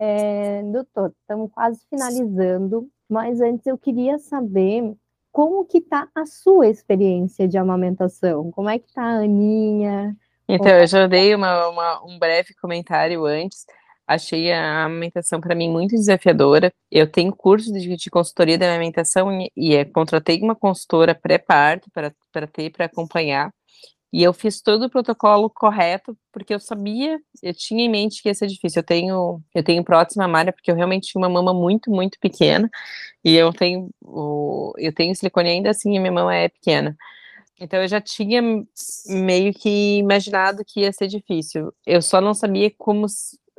É, doutor, estamos quase finalizando. Mas antes eu queria saber como que tá a sua experiência de amamentação? Como é que tá a Aninha? Então, eu já dei uma, uma, um breve comentário antes. Achei a amamentação para mim muito desafiadora. Eu tenho curso de, de consultoria de amamentação e, e é, contratei uma consultora pré-parto para ter para acompanhar. E eu fiz todo o protocolo correto, porque eu sabia, eu tinha em mente que ia ser difícil. Eu tenho, eu tenho prótese mamária, porque eu realmente tinha uma mama muito, muito pequena, e eu tenho, eu tenho silicone ainda assim, e minha mama é pequena. Então eu já tinha meio que imaginado que ia ser difícil. Eu só não sabia como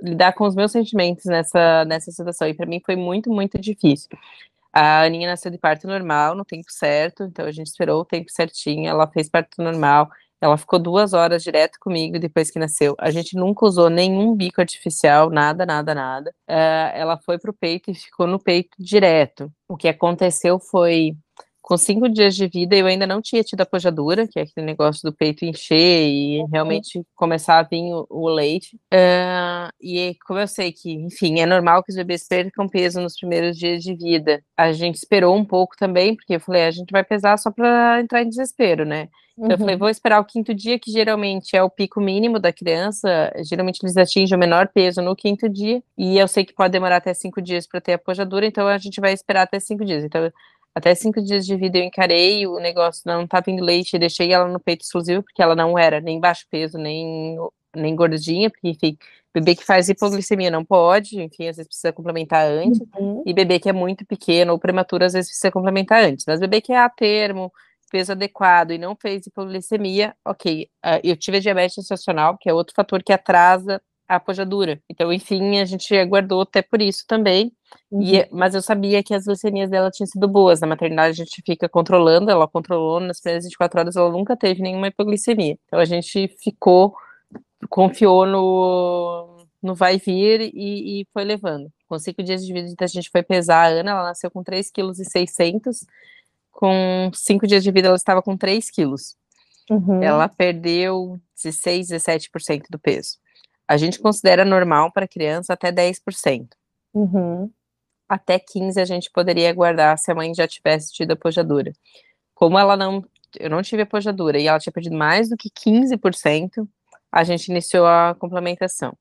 lidar com os meus sentimentos nessa, nessa situação, e para mim foi muito, muito difícil. A Aninha nasceu de parto normal, no tempo certo, então a gente esperou o tempo certinho, ela fez parto normal, ela ficou duas horas direto comigo depois que nasceu. A gente nunca usou nenhum bico artificial, nada, nada, nada. Uh, ela foi pro peito e ficou no peito direto. O que aconteceu foi com cinco dias de vida, eu ainda não tinha tido a pojadura, que é aquele negócio do peito encher e uhum. realmente começar a vir o, o leite. Uh, e como eu sei que, enfim, é normal que os bebês percam peso nos primeiros dias de vida, a gente esperou um pouco também, porque eu falei, a gente vai pesar só para entrar em desespero, né? Então, uhum. eu falei, uhum. vou esperar o quinto dia, que geralmente é o pico mínimo da criança. Geralmente eles atingem o menor peso no quinto dia. E eu sei que pode demorar até cinco dias para ter a pojadura, então a gente vai esperar até cinco dias. Então, até cinco dias de vida eu encarei, o negócio não tá vindo leite, deixei ela no peito exclusivo, porque ela não era nem baixo peso, nem, nem gordinha, porque, enfim, bebê que faz hipoglicemia não pode, enfim, às vezes precisa complementar antes, uhum. e bebê que é muito pequeno ou prematuro, às vezes precisa complementar antes, mas bebê que é a termo, peso adequado e não fez hipoglicemia, ok, uh, eu tive a diabetes gestacional, que é outro fator que atrasa a apojadura. Então, enfim, a gente aguardou até por isso também. Uhum. E, mas eu sabia que as glicemias dela tinham sido boas. Na maternidade a gente fica controlando, ela controlou nas primeiras 24 horas, ela nunca teve nenhuma hipoglicemia. Então a gente ficou, confiou no, no vai vir e, e foi levando. Com cinco dias de vida, a gente foi pesar a Ana, ela nasceu com 3,6 kg. Com cinco dias de vida, ela estava com 3 quilos. Uhum. Ela perdeu 16, 17% do peso. A gente considera normal para criança até 10%. Uhum. Até 15% a gente poderia guardar se a mãe já tivesse tido apojadura. Como ela não, eu não tive apojadura e ela tinha perdido mais do que 15%, a gente iniciou a complementação.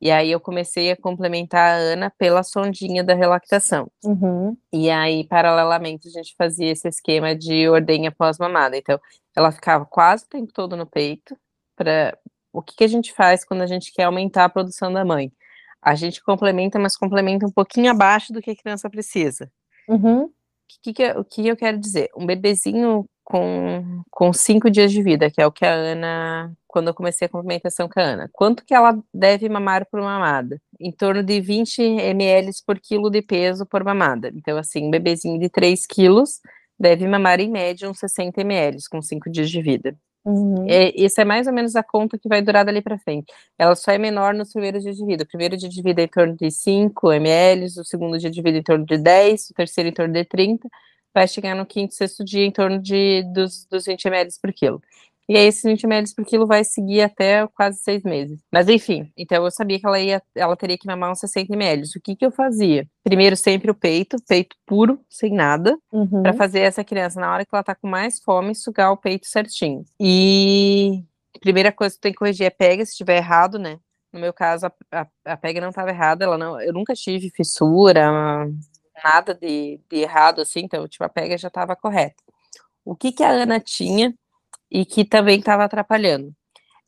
E aí eu comecei a complementar a Ana pela sondinha da relactação. Uhum. E aí, paralelamente, a gente fazia esse esquema de ordenha pós-mamada. Então, ela ficava quase o tempo todo no peito, para o que, que a gente faz quando a gente quer aumentar a produção da mãe? A gente complementa, mas complementa um pouquinho abaixo do que a criança precisa. Uhum. O, que, que, o que eu quero dizer? Um bebezinho com, com cinco dias de vida, que é o que a Ana, quando eu comecei a complementação com a Ana, quanto que ela deve mamar por mamada? Em torno de 20 ml por quilo de peso por mamada. Então, assim, um bebezinho de 3 quilos deve mamar em média uns 60 ml com cinco dias de vida. Uhum. É, isso é mais ou menos a conta que vai durar dali para frente. Ela só é menor nos primeiros dias de vida. O primeiro dia de vida é em torno de 5 ml, o segundo dia de vida é em torno de 10, o terceiro em torno de 30, vai chegar no quinto, sexto dia em torno de, dos, dos 20 ml por quilo. E aí, esses 20 ml por quilo vai seguir até quase seis meses. Mas enfim, então eu sabia que ela ia, ela teria que mamar uns 60 ml. O que que eu fazia? Primeiro, sempre o peito, peito puro, sem nada, uhum. para fazer essa criança, na hora que ela tá com mais fome, sugar o peito certinho. E primeira coisa que tem que corrigir é pega, se estiver errado, né? No meu caso, a, a, a pega não estava errada, ela não, eu nunca tive fissura, nada de, de errado assim, então, tipo, a pega já estava correta. O que que a Ana tinha e que também estava atrapalhando.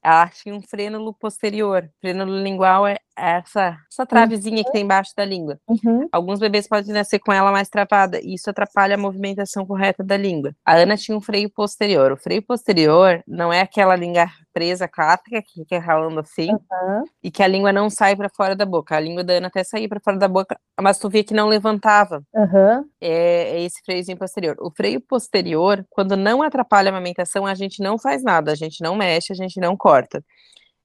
ela tinha um frênulo posterior. Frênulo lingual é essa, essa travezinha uhum. que tem embaixo da língua. Uhum. Alguns bebês podem nascer com ela mais travada, e isso atrapalha a movimentação correta da língua. A Ana tinha um freio posterior. O freio posterior não é aquela língua presa clássica que fica ralando assim, uhum. e que a língua não sai para fora da boca. A língua da Ana até saía para fora da boca, mas tu via que não levantava. É, é esse freiozinho posterior. O freio posterior, quando não atrapalha a amamentação, a gente não faz nada, a gente não mexe, a gente não corta.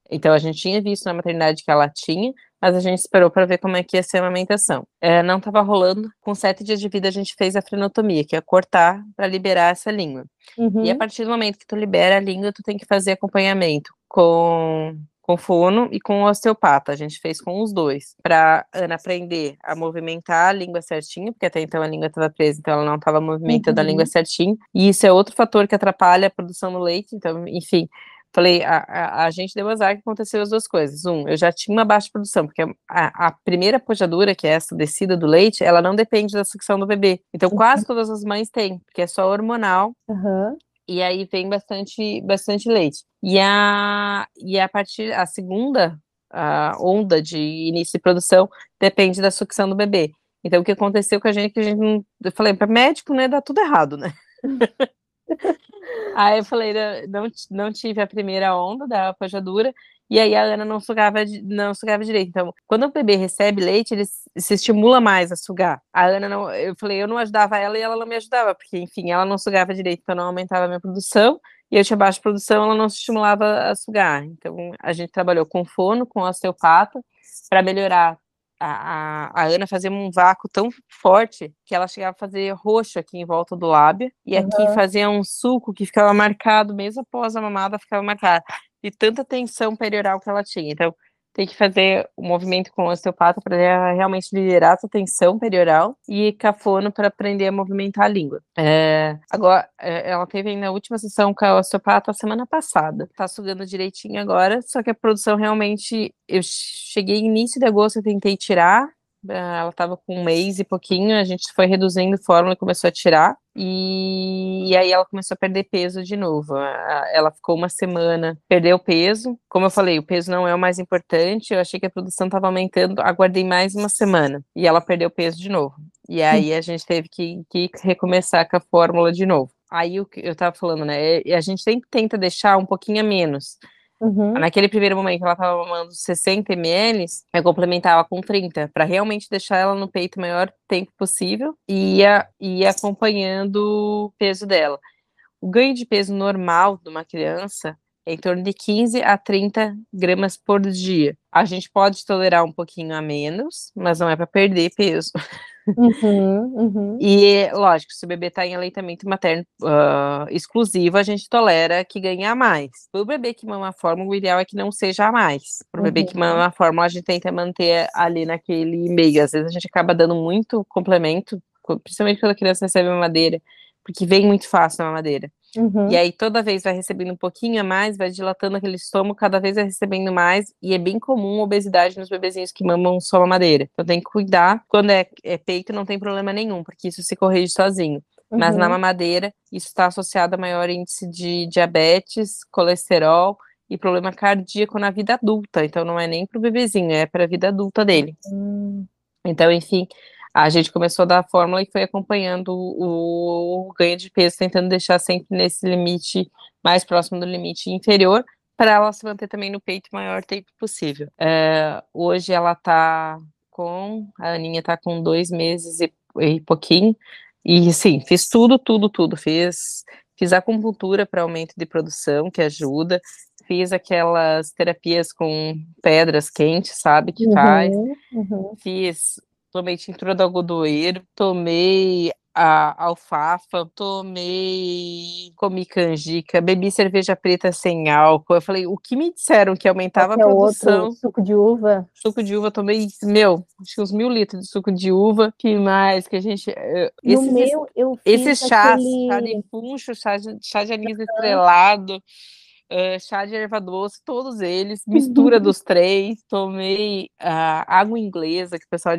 Então, a gente tinha visto na maternidade que ela tinha, mas a gente esperou para ver como é que ia ser a amamentação. É, não estava rolando. Com sete dias de vida, a gente fez a frenotomia, que é cortar para liberar essa língua. Uhum. E a partir do momento que tu libera a língua, tu tem que fazer acompanhamento com com fono e com osteopata. A gente fez com os dois, para Ana aprender a movimentar a língua certinho, porque até então a língua estava presa, então ela não estava movimentando uhum. a língua certinho. E isso é outro fator que atrapalha a produção do leite. Então, enfim, Falei, a, a, a, gente deu azar que aconteceu as duas coisas. Um, eu já tinha uma baixa produção, porque a, a primeira pojadura, que é essa descida do leite, ela não depende da sucção do bebê. Então, uhum. quase todas as mães têm, porque é só hormonal. Uhum. E aí vem bastante, bastante leite. E a, e a partir, a segunda a onda de início de produção depende da sucção do bebê. Então, o que aconteceu com a gente, que a gente não, eu falei, para médico, né, dá tudo errado, né? Aí eu falei, não, não tive a primeira onda da pajadura, e aí a Ana não sugava, não sugava direito. Então, quando o bebê recebe leite, ele se estimula mais a sugar. A Ana não, eu falei, eu não ajudava ela e ela não me ajudava, porque, enfim, ela não sugava direito, então não aumentava a minha produção, e eu tinha baixa produção, ela não se estimulava a sugar. Então, a gente trabalhou com fono, com osteopata, para melhorar a, a, Ana fazia um vácuo tão forte que ela chegava a fazer roxo aqui em volta do lábio, e aqui uhum. fazia um suco que ficava marcado, mesmo após a mamada, ficava marcado, de tanta tensão perioral que ela tinha. Então, tem que fazer o movimento com o osteopata para realmente liderar essa tensão perioral e cafono para aprender a movimentar a língua. É, agora, é, ela teve na última sessão com a osteopata semana passada. Tá sugando direitinho agora, só que a produção realmente. Eu cheguei início de agosto, eu tentei tirar, ela estava com um mês e pouquinho, a gente foi reduzindo fórmula e começou a tirar, e, e, aí ela começou a perder peso de novo. Ela ficou uma semana, perdeu peso. Como eu falei, o peso não é o mais importante, eu achei que a produção estava aumentando, aguardei mais uma semana, e ela perdeu peso de novo. E aí a gente teve que, que recomeçar com a fórmula de novo. Aí o que eu estava falando, né? A gente sempre tenta deixar um pouquinho a menos Uhum. Naquele primeiro momento, ela estava mamando 60 ml, eu complementava com 30, para realmente deixar ela no peito o maior tempo possível e ia, ia acompanhando o peso dela. O ganho de peso normal de uma criança em torno de 15 a 30 gramas por dia. A gente pode tolerar um pouquinho a menos, mas não é para perder peso. Uhum, uhum. E, lógico, se o bebê está em aleitamento materno uh, exclusivo, a gente tolera que ganhe mais. Para o bebê que mama a fórmula, o ideal é que não seja a mais. Para o uhum. bebê que mama a fórmula, a gente tenta manter ali naquele meio. Às vezes a gente acaba dando muito complemento, principalmente quando a criança recebe uma madeira, porque vem muito fácil na madeira. Uhum. E aí toda vez vai recebendo um pouquinho a mais, vai dilatando aquele estômago, cada vez vai recebendo mais, e é bem comum obesidade nos bebezinhos que mamam só mamadeira. Então tem que cuidar. Quando é, é peito, não tem problema nenhum, porque isso se corrige sozinho. Uhum. Mas na uhum. mamadeira, isso está associado a maior índice de diabetes, colesterol e problema cardíaco na vida adulta. Então não é nem para o bebezinho, é para a vida adulta dele. Uhum. Então, enfim, a gente começou a dar a fórmula e foi acompanhando o, o ganho de peso, tentando deixar sempre nesse limite mais próximo do limite inferior, para ela se manter também no peito o maior tempo possível. É, hoje ela está com, a Aninha está com dois meses e, e pouquinho, e sim, fiz tudo, tudo, tudo, fiz, fiz acupuntura para aumento de produção, que ajuda, fiz aquelas terapias com pedras quentes, sabe, que uhum, faz, uhum. fiz tomei tintura do algodoeiro, tomei a alfafa, tomei, comi canjica, bebi cerveja preta sem álcool. Eu falei, o que me disseram que aumentava Qualquer a produção? Outro, suco de uva. Suco de uva, tomei, meu, acho que uns mil litros de suco de uva. Que mais que a gente. Eh, esses, meu, eu fiz esses chás, aquele... chá de puncho, chá de, chá de anis estrelado uh, chá de erva doce, todos eles, mistura dos três, tomei uh, água inglesa, que o pessoal,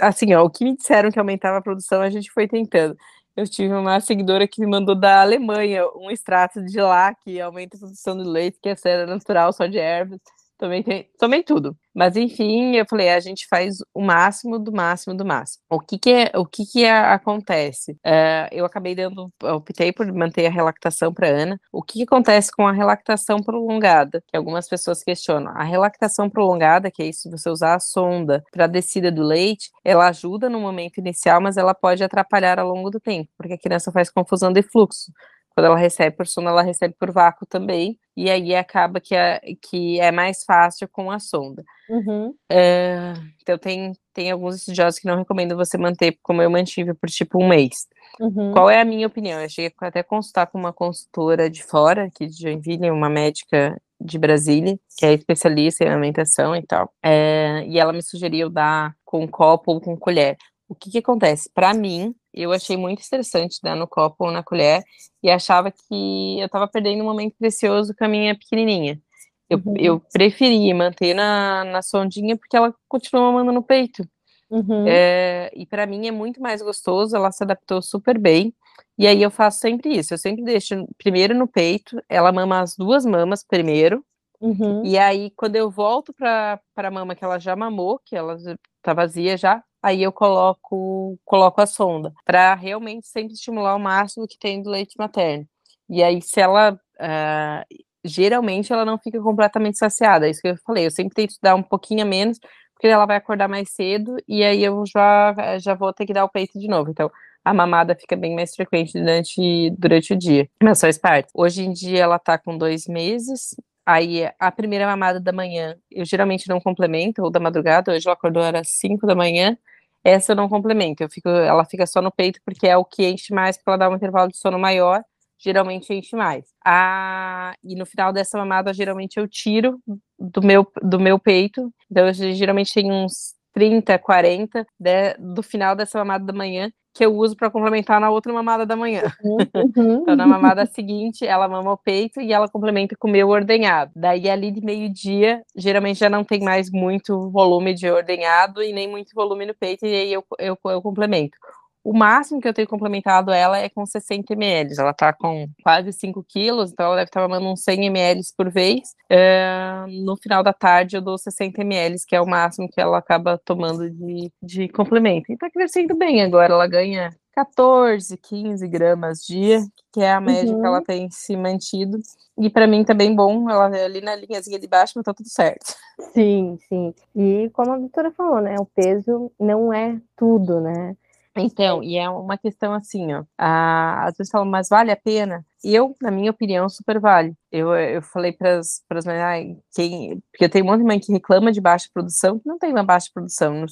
assim, ó, o que me disseram que aumentava a produção, a gente foi tentando. Eu tive uma seguidora que me mandou da Alemanha um extrato de lá que aumenta a produção de leite, que é cera natural, só de ervas. Tomei, tomei tudo. Mas enfim, eu falei, a gente faz o máximo do máximo do máximo. O que que, é, o que, que é, acontece? Uh, eu acabei dando, optei por manter a relactação para Ana. O que, que acontece com a relactação prolongada? Que algumas pessoas questionam. A relactação prolongada, que é isso, você usar a sonda para descida do leite, ela ajuda no momento inicial, mas ela pode atrapalhar ao longo do tempo, porque a criança faz confusão de fluxo. Quando ela recebe por sonda, ela recebe por vácuo também, e aí acaba que é, que é mais fácil com a sonda. Uhum. É, então, tem, tem alguns estudiosos que não recomendam você manter como eu mantive por tipo um mês. Uhum. Qual é a minha opinião? Eu cheguei até a consultar com uma consultora de fora, aqui de Joinville, uma médica de Brasília, que é especialista em alimentação e tal. É, e ela me sugeriu dar com copo ou com colher. O que, que acontece? Para mim, eu achei muito estressante dar no copo ou na colher e achava que eu estava perdendo um momento precioso com a minha pequenininha. Eu, uhum. eu preferi manter na, na sondinha porque ela continua mamando no peito. Uhum. É, e para mim é muito mais gostoso, ela se adaptou super bem. E aí eu faço sempre isso, eu sempre deixo primeiro no peito, ela mama as duas mamas primeiro. Uhum. E aí, quando eu volto para a mama que ela já mamou, que ela tá vazia já, aí eu coloco, coloco a sonda, para realmente sempre estimular o máximo que tem do leite materno. E aí, se ela. Uh, geralmente ela não fica completamente saciada, é isso que eu falei. Eu sempre tento dar um pouquinho a menos, porque ela vai acordar mais cedo, e aí eu já, já vou ter que dar o peito de novo. Então, a mamada fica bem mais frequente durante, durante o dia. Mas faz parte. Hoje em dia ela tá com dois meses, Aí a primeira mamada da manhã, eu geralmente não complemento, ou da madrugada, hoje ela acordou era 5 da manhã, essa eu não complemento, eu fico, ela fica só no peito porque é o que enche mais, porque ela dá um intervalo de sono maior, geralmente enche mais. Ah, e no final dessa mamada, geralmente eu tiro do meu, do meu peito, então eu geralmente tenho uns 30, 40 de, do final dessa mamada da manhã, que eu uso para complementar na outra mamada da manhã. Uhum. então, na mamada seguinte, ela mama o peito e ela complementa com o meu ordenhado. Daí, ali de meio-dia, geralmente já não tem mais muito volume de ordenhado e nem muito volume no peito, e aí eu, eu, eu complemento. O máximo que eu tenho complementado ela é com 60 ml. Ela está com quase 5 quilos, então ela deve estar mamando uns 100 ml por vez. Uh, no final da tarde eu dou 60 ml, que é o máximo que ela acaba tomando de, de complemento. E está crescendo bem agora, ela ganha 14, 15 gramas dia, que é a média uhum. que ela uhum. tem se mantido. E para mim tá bem bom, ela é ali na linhazinha de baixo, mas tá tudo certo. Sim, sim. E como a doutora falou, né, o peso não é tudo, né? Então, e é uma questão assim, ó. A, às vezes falam, mas vale a pena? E eu, na minha opinião, super vale. Eu, eu falei para as mães, quem, porque eu tenho um monte de mãe que reclama de baixa produção, que não tem uma baixa produção.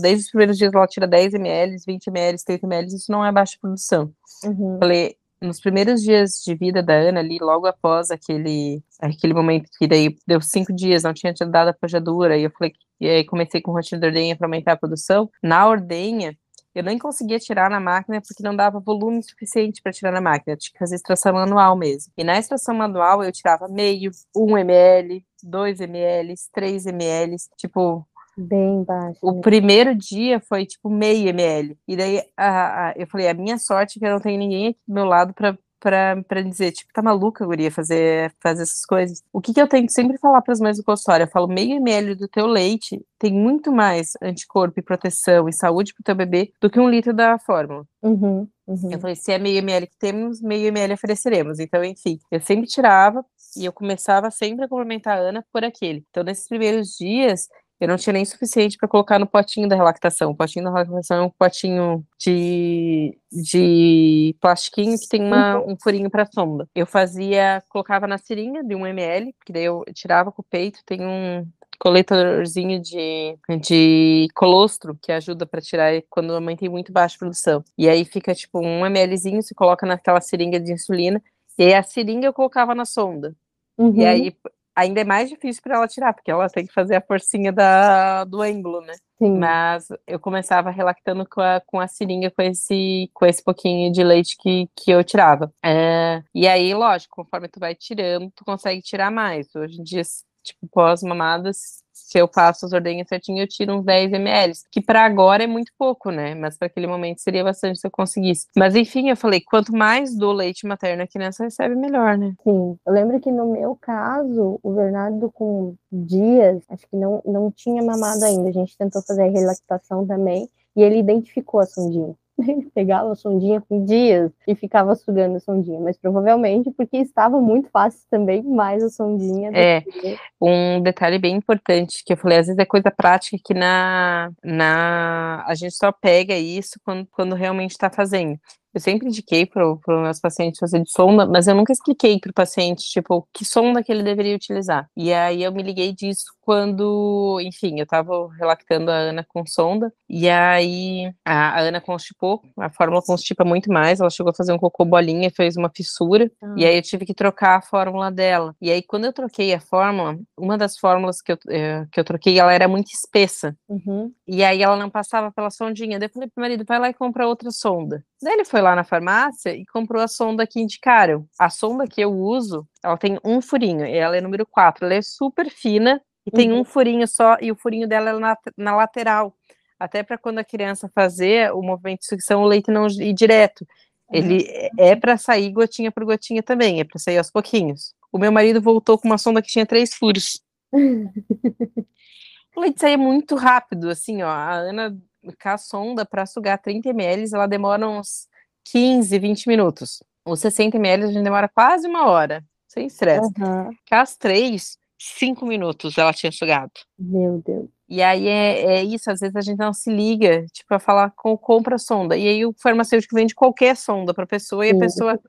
Desde os primeiros dias ela tira 10 ml, 20 ml, 30 ml, isso não é baixa produção. Uhum. Falei, nos primeiros dias de vida da Ana, ali, logo após aquele, aquele momento que daí deu cinco dias, não tinha dado a pojadura, e eu falei, e aí comecei com rotina de ordenha para aumentar a produção. Na ordenha, eu nem conseguia tirar na máquina porque não dava volume suficiente para tirar na máquina, eu tinha que fazer extração manual mesmo. E na extração manual eu tirava meio, 1 ml, 2 ml, 3 ml, tipo. Bem baixo. O primeiro dia foi tipo meio ml. E daí a, a, eu falei: a minha sorte é que eu não tenho ninguém aqui do meu lado para pra dizer, tipo, tá maluca, guria, fazer, fazer essas coisas. O que que eu tenho que sempre falar para as mães do consultório? Eu falo, meio ml do teu leite tem muito mais anticorpo e proteção e saúde pro teu bebê do que um litro da fórmula. Uhum, uhum. Eu falei, se é meio ml que temos, meio ml ofereceremos. Então, enfim, eu sempre tirava e eu começava sempre a complementar a Ana por aquele. Então, nesses primeiros dias, eu não tinha nem suficiente para colocar no potinho da relactação. O potinho da relactação é um potinho de, de plastiquinho que tem uma, uhum. um furinho para sonda. Eu fazia, colocava na seringa de 1 ml, porque daí eu tirava com o peito, tem um coletadorzinho de, de colostro que ajuda para tirar quando a mãe tem muito baixa produção. E aí fica tipo um mlzinho, se coloca naquela seringa de insulina, e aí a seringa eu colocava na sonda. Uhum. E aí ainda é mais difícil para ela tirar, porque ela tem que fazer a forcinha da, do ângulo, né? Sim. Mas eu começava relactando com a, com a seringa, com esse, com esse pouquinho de leite que, que eu tirava. É, e aí, lógico, conforme tu vai tirando, tu consegue tirar mais. Hoje em dia, tipo, pós-mamadas, se eu faço as ordenhas certinho, eu tiro uns 10 ml, que para agora é muito pouco, né? Mas para aquele momento seria bastante se eu conseguisse. Mas enfim, eu falei, quanto mais do leite materno a criança recebe, melhor, né? Sim. Eu lembro que no meu caso, o Bernardo com dias, acho que não, não tinha mamado ainda. A gente tentou fazer a relactação também e ele identificou a sondinha. Ele pegava a sondinha com dias e ficava sugando a sondinha, mas provavelmente porque estava muito fácil também, mais a sondinha. É, que... um detalhe bem importante que eu falei, às vezes é coisa prática que na, na a gente só pega isso quando, quando realmente está fazendo. Eu sempre indiquei para os meus pacientes fazer de sonda, mas eu nunca expliquei para o paciente, tipo, que sonda que ele deveria utilizar. E aí eu me liguei disso quando, enfim, eu estava relactando a Ana com sonda, e aí a, a, Ana constipou, a fórmula constipa muito mais, ela chegou a fazer um cocô bolinha, fez uma fissura, ah. e aí eu tive que trocar a fórmula dela. E aí quando eu troquei a fórmula, uma das fórmulas que eu, eh, que eu troquei, ela era muito espessa, uhum. e aí ela não passava pela sondinha. Daí eu falei pro marido, vai lá e compra outra sonda. Daí ele foi lá na farmácia e comprou a sonda que indicaram. A sonda que eu uso, ela tem um furinho, e ela é número 4, ela é super fina e uhum. tem um furinho só, e o furinho dela é na, na lateral. Até para quando a criança fazer o movimento de sucção, o leite não ir direto. Ele uhum. é para sair gotinha por gotinha também, é para sair aos pouquinhos. O meu marido voltou com uma sonda que tinha três furos. o leite saía muito rápido, assim, ó. A Ana com a sonda para sugar 30 ml, ela demora uns 15, 20 minutos. Os 60 ml a gente demora quase uma hora, sem estresse. Uhum. As três, cinco minutos ela tinha sugado. Meu Deus. E aí é, é, isso, às vezes a gente não se liga, tipo, a falar com compra sonda. E aí o farmacêutico vende qualquer sonda para a pessoa e a pessoa.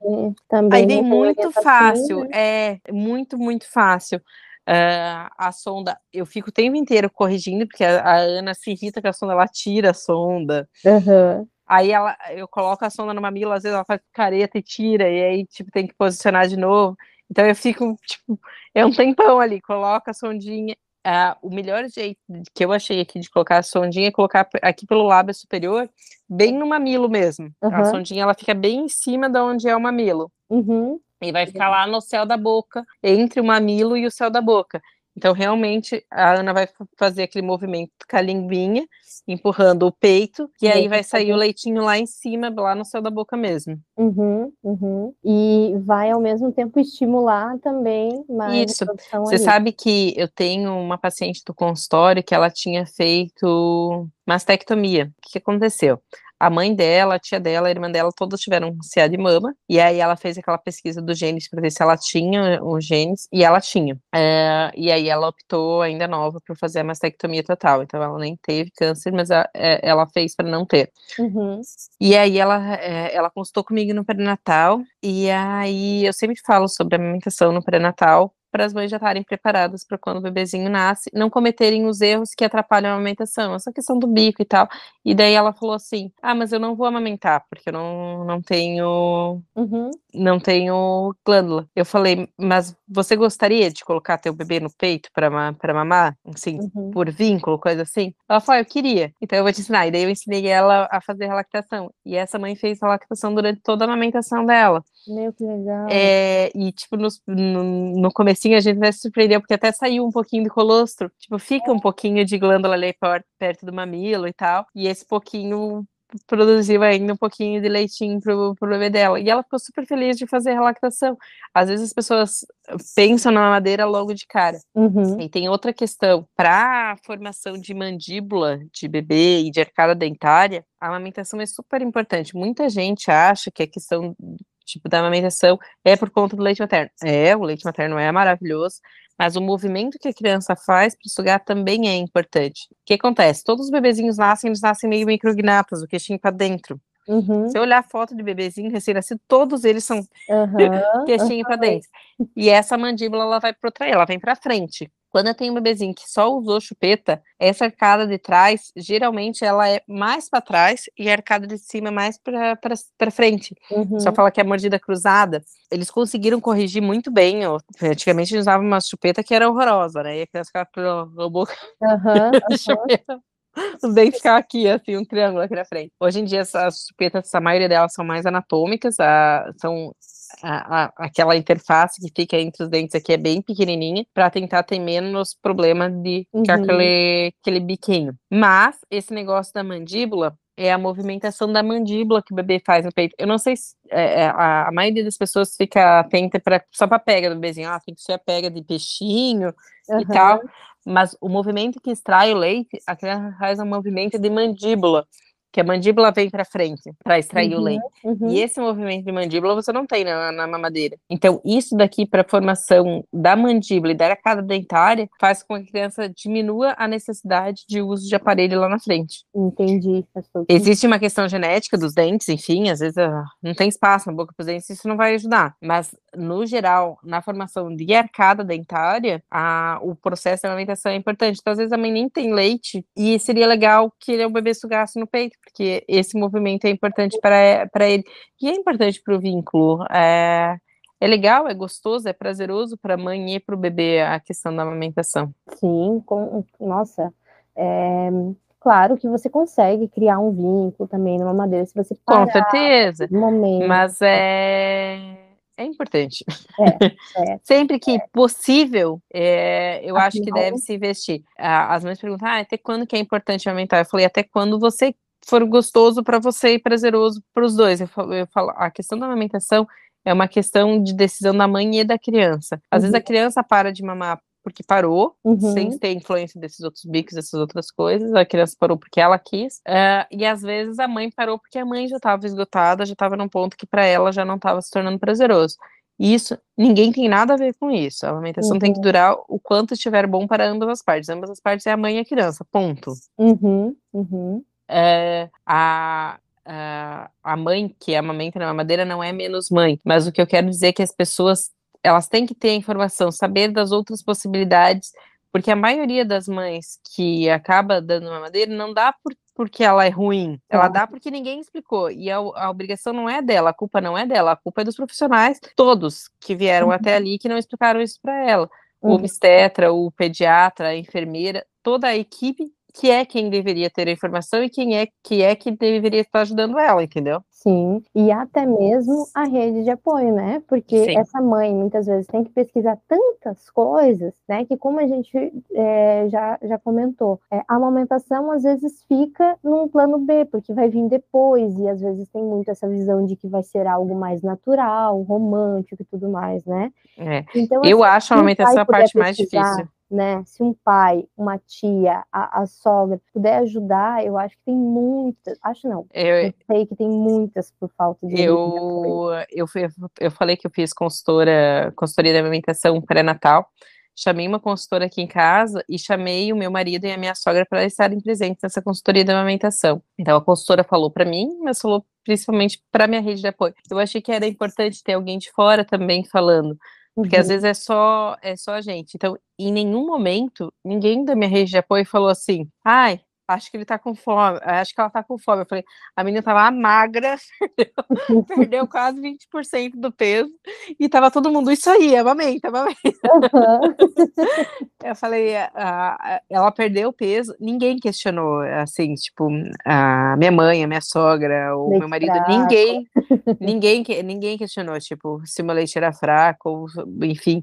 Também aí vem muito fácil, é muito, muito fácil. Uh, a sonda, eu fico o tempo inteiro corrigindo, porque a, a, Ana se irrita com a sonda, ela tira a sonda. Uhum. Aí ela, eu coloco a sonda no mamilo, às vezes ela faz careta e tira, e aí, tipo, tem que posicionar de novo. Então eu fico, tipo, é um tempão ali, coloca a sondinha. Uh, o melhor jeito que eu achei aqui de colocar a sondinha é colocar aqui pelo lábio superior, bem no mamilo mesmo. Uhum. A sondinha ela fica bem em cima de onde é o mamilo. Uhum. E vai ficar lá no céu da boca, entre o mamilo e o céu da boca. Então, realmente, a Ana vai fazer aquele movimento com a linguinha, empurrando o peito, e aí vai sair o leitinho lá em cima, lá no céu da boca mesmo. Uhum, uhum. E vai, ao mesmo tempo, estimular também mais Isso. Você sabe que eu tenho uma paciente do consultório que ela tinha feito mastectomia. O que aconteceu? A mãe dela, a tia dela, a irmã dela, todas tiveram CA de mama, e aí ela fez aquela pesquisa dos genes para ver se ela tinha os genes, e ela tinha. É, e aí ela optou, ainda nova, por fazer a mastectomia total, então ela nem teve câncer, mas a, é, ela fez para não ter. Uhum. E aí ela, é, ela consultou comigo no pré-natal, e aí eu sempre falo sobre a amamentação no pré-natal, para as mães já estarem preparadas para quando o bebezinho nasce, não cometerem os erros que atrapalham a amamentação, essa questão do bico e tal. E daí ela falou assim: "Ah, mas eu não vou amamentar porque eu não, não tenho uhum. não tenho glândula". Eu falei: "Mas você gostaria de colocar teu bebê no peito para para mamar, assim, uhum. por vínculo, coisa assim?". Ela falou: ah, "Eu queria". Então eu vou te ensinar. E daí eu ensinei ela a fazer a lactação. E essa mãe fez a lactação durante toda a amamentação dela. Meu que legal. É, e tipo no, no, no assim, a gente vai se surpreender, porque até saiu um pouquinho do colostro, tipo, fica um pouquinho de glândula ali perto do mamilo e tal, e esse pouquinho produziu ainda um pouquinho de leitinho pro, pro bebê dela. E ela ficou super feliz de fazer a lactação. Às vezes as pessoas pensam na madeira logo de cara. Uhum. E tem outra questão. Para formação de mandíbula de bebê e de arcada dentária, a amamentação é super importante. Muita gente acha que a questão tipo, da amamentação é por conta do leite materno. É, o leite materno é maravilhoso, mas o movimento que a criança faz para sugar também é importante. O que acontece? Todos os bebezinhos nascem, eles nascem meio micrognatas, o queixinho para dentro. Uhum. Se eu olhar a foto de bebezinho recém-nascido, todos eles são uhum. queixinho uhum. para dentro. E essa mandíbula, ela vai protrair, ela vem para frente. Quando eu tenho um bebezinho que só usou chupeta, essa arcada de trás, geralmente ela é mais para trás e a arcada de cima mais para frente. Uhum. Só fala que é mordida cruzada. Eles conseguiram corrigir muito bem. Antigamente eles usavam uma chupeta que era horrorosa, né? E a criança ficava com a boca. Uhum, Os dentes aqui, assim, um triângulo aqui na frente. Hoje em dia, as chupetas, a maioria delas são mais anatômicas, a, são a, a, aquela interface que fica entre os dentes aqui é bem pequenininha, para tentar ter menos problema de uhum. aquele, aquele biquinho. Mas esse negócio da mandíbula, é a movimentação da mandíbula que o bebê faz no peito. Eu não sei se é, é a, a, maioria das pessoas fica atenta pra, só para pega do bebezinho, ah, tem que ser a pega de peixinho uhum. e tal, mas o movimento que extrai o leite, a criança faz um movimento de mandíbula que a mandíbula vem para frente para extrair uhum, o leite. Uhum. E esse movimento de mandíbula você não tem na, na mamadeira. Então, isso daqui para a formação da mandíbula e da arcada dentária faz com que a criança diminua a necessidade de uso de aparelho lá na frente. Entendi. Existe uma questão genética dos dentes, enfim, às vezes uh, não tem espaço na boca para os dentes, isso não vai ajudar. Mas, no geral, na formação de arcada dentária, a, o processo de alimentação é importante. Então, às vezes a mãe nem tem leite e seria legal que o bebê sugasse no peito porque esse movimento é importante para ele. E é importante para o vínculo. É, é legal, é gostoso, é prazeroso para a mãe e para o bebê a questão da amamentação. Sim, com, nossa, é, claro que você consegue criar um vínculo também numa madeira se você parar. Com certeza. Momento. Mas é é importante. É, é, Sempre que é. possível, é, eu acho que deve se investir. As mães perguntam, ah, até quando que é importante aumentar? Eu falei, até quando você for gostoso para você e prazeroso para os dois. Eu falo, eu falo, a questão da amamentação é uma questão de decisão da mãe e da criança. Às uhum. vezes a uhum. criança para de mamar porque parou, uhum. sem ter influência desses outros bicos, dessas outras coisas. A criança parou porque ela quis. Uh, e às vezes a mãe parou porque a mãe já estava esgotada, já estava num ponto que para ela já não estava se tornando prazeroso. Isso, ninguém tem nada a ver com isso. A amamentação uhum. tem que uhum. durar o quanto estiver bom para ambas as partes. Ambas as partes é a mãe e a criança, ponto. Uhum. Uhum é, a, a, a mãe que amamenta na mamadeira não é menos mãe, mas o que eu quero dizer é que as pessoas elas têm que ter a informação, saber das outras possibilidades, porque a maioria das mães que acaba dando mamadeira não dá por, porque ela é ruim, ela dá porque ninguém explicou, e a, a, obrigação não é dela, a culpa não é dela, a culpa é dos profissionais, todos que vieram uhum. até ali que não explicaram isso para ela. O uhum. obstetra, o pediatra, a enfermeira, toda a equipe que é quem deveria ter a informação e quem é que é que deveria estar ajudando ela, entendeu? Sim, e até mesmo a rede de apoio, né? Porque Sim. essa mãe muitas vezes tem que pesquisar tantas coisas, né? Que como a gente é, já, já comentou, é, a amamentação às vezes fica num plano B, porque vai vir depois, e às vezes tem muito essa visão de que vai ser algo mais natural, romântico e tudo mais, né? É. Então, eu assim, acho a amamentação a parte mais difícil né? Se um pai, uma tia, a, a, sogra puder ajudar, eu acho que tem muitas. Acho não. Eu, eu sei que tem muitas por falta de. Eu, eu, fui, eu falei que eu fiz consultora, consultoria de alimentação pré-natal. Chamei uma consultora aqui em casa e chamei o meu marido e a minha sogra para estarem presentes nessa consultoria de amamentação. Então a consultora falou para mim, mas falou principalmente para minha rede de apoio. Eu achei que era importante ter alguém de fora também falando porque uhum. às vezes é só, é só a gente. Então, em nenhum momento, ninguém da minha rede de apoio falou assim, ai, acho que ele tá com fome, acho que ela tá com fome. Eu falei, a menina tava magra, perdeu, perdeu quase 20% do peso, e tava todo mundo, isso aí, amamenta, amamenta. Uhum. Eu falei, a, ela perdeu o peso, ninguém questionou, assim, tipo, a minha mãe, a minha sogra, o leite meu marido, fraco. ninguém, ninguém, ninguém questionou, tipo, se meu leite era fraco, ou, enfim,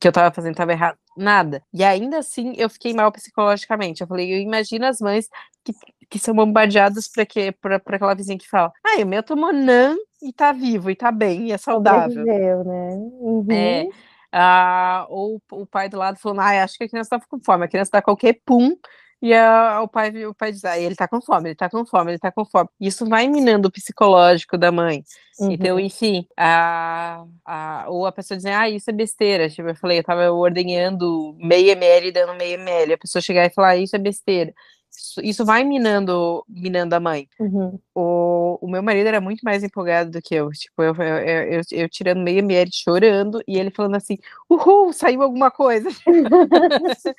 que eu tava fazendo tava errado, nada. E ainda assim eu fiquei mal psicologicamente. Eu falei, eu imagino as mães que, que são bombardeadas para que para aquela vizinha que fala: "Ah, o meu tomou nan e tá vivo e tá bem e é saudável". Sobreviveu, né? Uhum. É. Ah, ou o pai do lado falando, ah, acho que a criança tá com fome, a criança dá qualquer pum, e a, o pai o pai diz, ah, ele tá com fome, ele tá com fome, ele tá com fome. Isso vai minando o psicológico da mãe. Uhum. Então, enfim, a, a, ou a pessoa diz, ah, isso é besteira. Tipo, eu falei, eu tava ordenhando meio ml dando meio ml. A pessoa chegar e falar, ah, isso é besteira isso vai minando, minando a mãe. Uhum. O, o meu marido era muito mais empolgado do que eu. Tipo, eu, eu, eu, eu tirando meio ml chorando e ele falando assim: Uhul, saiu alguma coisa.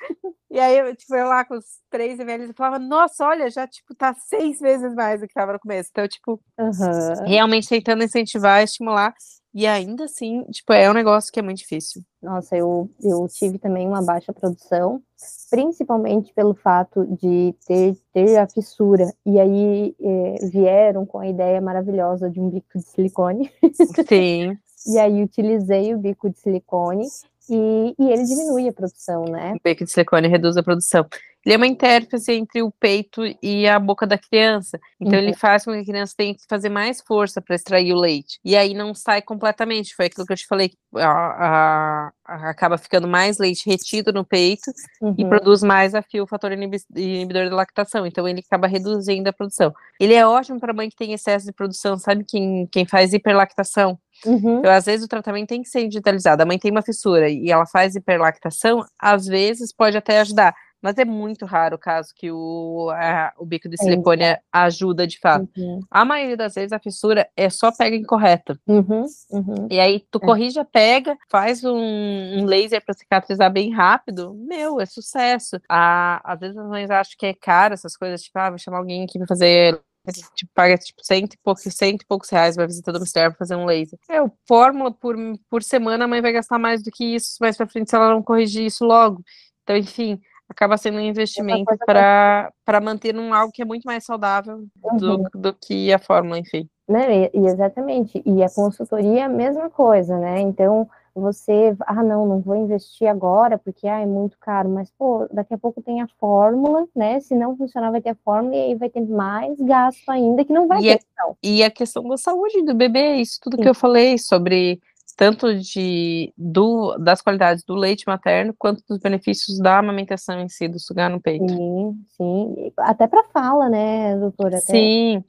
e aí, eu, tipo, eu lá com os 3 ml, eu falava: Nossa, olha, já, tipo, tá seis vezes mais do que tava no começo. Então, tipo, uhum. realmente tentando incentivar, estimular. E ainda assim, tipo, é um negócio que é muito difícil. Nossa, eu, eu tive também uma baixa produção, principalmente pelo fato de ter, ter a fissura. E aí é, vieram com a ideia maravilhosa de um bico de silicone. Sim. E aí utilizei o bico de silicone e, e ele diminui a produção, né? O bico de silicone reduz a produção. Ele é uma intérface entre o peito e a boca da criança. Então, uhum. ele faz com que a criança tenha que fazer mais força para extrair o leite. E aí não sai completamente. Foi aquilo que eu te falei. A, a, a, acaba ficando mais leite retido no peito uhum. e produz mais a fio o fator inibidor da lactação. Então, ele acaba reduzindo a produção. Ele é ótimo para mãe que tem excesso de produção. Sabe quem, quem faz hiperlactação? Uhum. Então, às vezes o tratamento tem que ser individualizado. A mãe tem uma fissura e ela faz hiperlactação, às vezes pode até ajudar mas é muito raro o caso que o, a, o bico de silicone é. ajuda de fato. Uhum. A maioria das vezes a fissura é só pega incorreta. Uhum, uhum. E aí tu é. corrige a pega, faz um, um laser para cicatrizar bem rápido, meu, é sucesso. A, às vezes as mães acham que é caro essas coisas, tipo, ah, vou chamar alguém aqui para fazer tipo, paga tipo cento e poucos, cento e poucos reais vai visita domiciliar para fazer um laser. É, o fórmula por, por semana a mãe vai gastar mais do que isso mais para frente se ela não corrigir isso logo. Então, enfim, acaba sendo um investimento para manter um algo que é muito mais saudável uhum. do, do que a fórmula, enfim. Né, e, exatamente. E a consultoria é a mesma coisa, né? Então, você, ah, não, não vou investir agora porque ah, é muito caro, mas pô, daqui a pouco tem a fórmula, né? Se não funcionar, vai ter a fórmula e aí vai ter mais gasto ainda que não vai e ter. A, e a questão da saúde do bebê, isso tudo Sim. que eu falei sobre tanto de, do, das qualidades do leite materno, quanto dos benefícios da amamentação em si, do sugar no peito. Sim, sim. Até para fala, né, doutora? Até... Sim.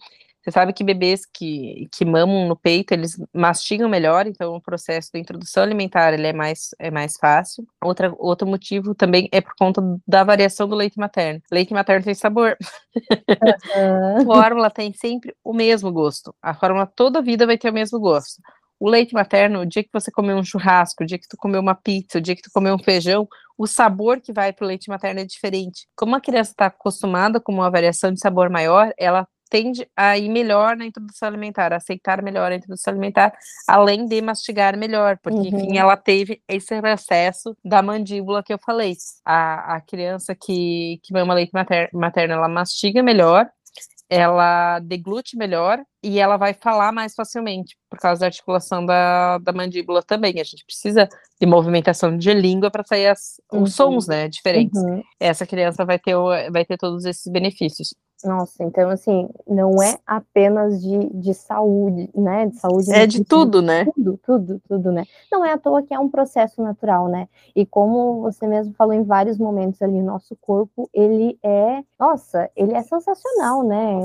Você sabe que bebês que, que mamam no peito, eles mastigam melhor, então o processo da introdução alimentar ele é mais, é mais fácil. Outra, outro motivo também é por conta da variação do leite materno. Leite materno tem sabor. Uhum. a fórmula tem sempre o mesmo gosto. A fórmula toda a vida vai ter o mesmo gosto. O leite materno, o dia que você comeu um churrasco, o dia que tu comeu uma pizza, o dia que tu comeu um feijão, o sabor que vai para o leite materno é diferente. Como a criança está acostumada com uma variação de sabor maior, ela tende a ir melhor na introdução alimentar, a aceitar melhor a introdução alimentar, além de mastigar melhor, porque, uhum. enfim, ela teve esse processo da mandíbula que eu falei. A, a criança que, que mama leite materno, materno, ela mastiga melhor, ela deglute melhor e ela vai falar mais facilmente, por causa da articulação da, da mandíbula também. A gente precisa de movimentação de língua para sair as, os uhum. sons, né, diferentes. Uhum. Essa criança vai ter, vai ter todos esses benefícios. Nossa, então assim, não é apenas de, de saúde, né? De saúde. É de tudo, né? Tudo, tudo, tudo, né? Não é à toa que é um processo natural, né? E como você mesmo falou em vários momentos ali, nosso corpo, ele é, nossa, ele é sensacional, né?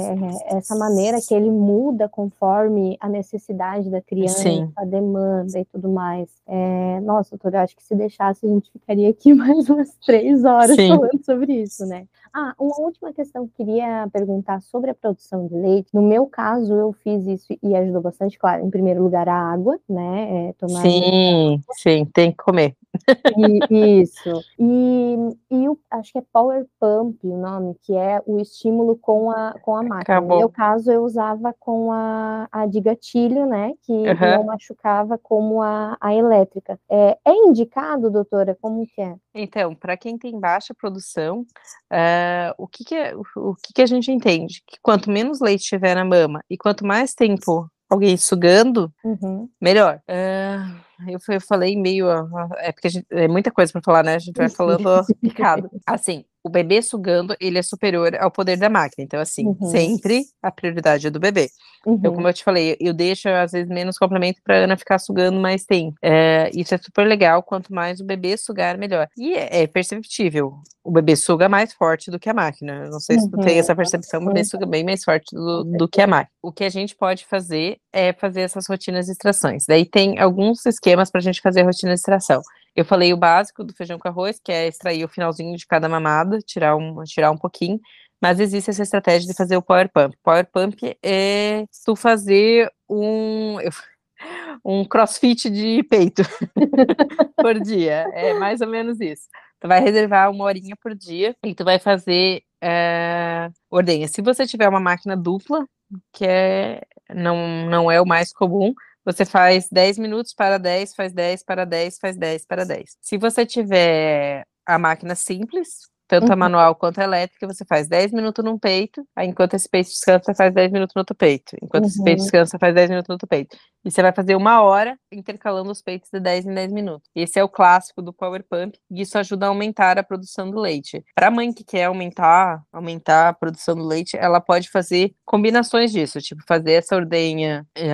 É, é essa maneira que ele muda conforme a necessidade da criança, Sim. a demanda e tudo mais. É, nossa, doutora, eu acho que se deixasse a gente ficaria aqui mais umas três horas Sim. falando sobre isso, né? Ah, uma última questão que eu queria perguntar sobre a produção de leite. No meu caso, eu fiz isso e ajudou bastante, claro. Em primeiro lugar, a água, né? É, tomar sim, sim, tem que comer. E, isso. E, e o, acho que é Power Pump o nome, que é o estímulo com a, com a máquina. Acabou. No meu caso, eu usava com a, a de gatilho, né? Que uhum. não machucava como a, a elétrica. É, é indicado, doutora? Como que é? Então, para quem tem baixa produção, uh, o, que, que, é, o, o que, que a gente entende? Que quanto menos leite tiver na mama e quanto mais tempo alguém sugando, uhum. melhor. Uh, eu, eu falei meio. É porque gente, é muita coisa para falar, né? A gente vai falando picado. Assim, o bebê sugando, ele é superior ao poder da máquina. Então, assim, uhum. sempre a prioridade é do bebê. Então, uhum. Então, como eu te falei, eu deixo, às vezes, menos complemento pra Ana ficar sugando mais tempo. É, isso é super legal. Quanto mais o bebê sugar, melhor. E é, é perceptível. O bebê suga mais forte do que a máquina. Eu não sei se tu tem essa uhum. percepção, o bebê suga bem mais forte do, do que a máquina. O que a gente pode fazer é fazer essas rotinas de extrações. Daí tem alguns esquemas pra gente fazer a rotina de extração. Eu falei o básico do feijão com arroz, que é extrair o finalzinho de cada mamada, tirar um, tirar um pouquinho. Mas existe essa estratégia de fazer o power pump. Power pump é tu fazer um, um crossfit de peito por dia. É mais ou menos isso. Tu vai reservar uma horinha por dia e tu vai fazer é, ordenha. Se você tiver uma máquina dupla, que é, não, não é o mais comum, você faz 10 minutos para 10, faz 10 para 10, faz 10 para 10. Se você tiver a máquina simples, tanto Uhum. a manual quanto a elétrica, você faz 10 minutos num peito, aí enquanto esse peito descansa, você faz 10 minutos no outro peito. Enquanto esse peito Uhum. descansa, você faz 10 minutos no outro peito. E você vai fazer uma hora intercalando os peitos de 10 em 10 minutos. Esse é o clássico do Power Pump, e isso ajuda a aumentar a produção do leite. Para a mãe que quer aumentar, aumentar a produção do leite, ela pode fazer combinações disso, tipo fazer essa ordenha eh,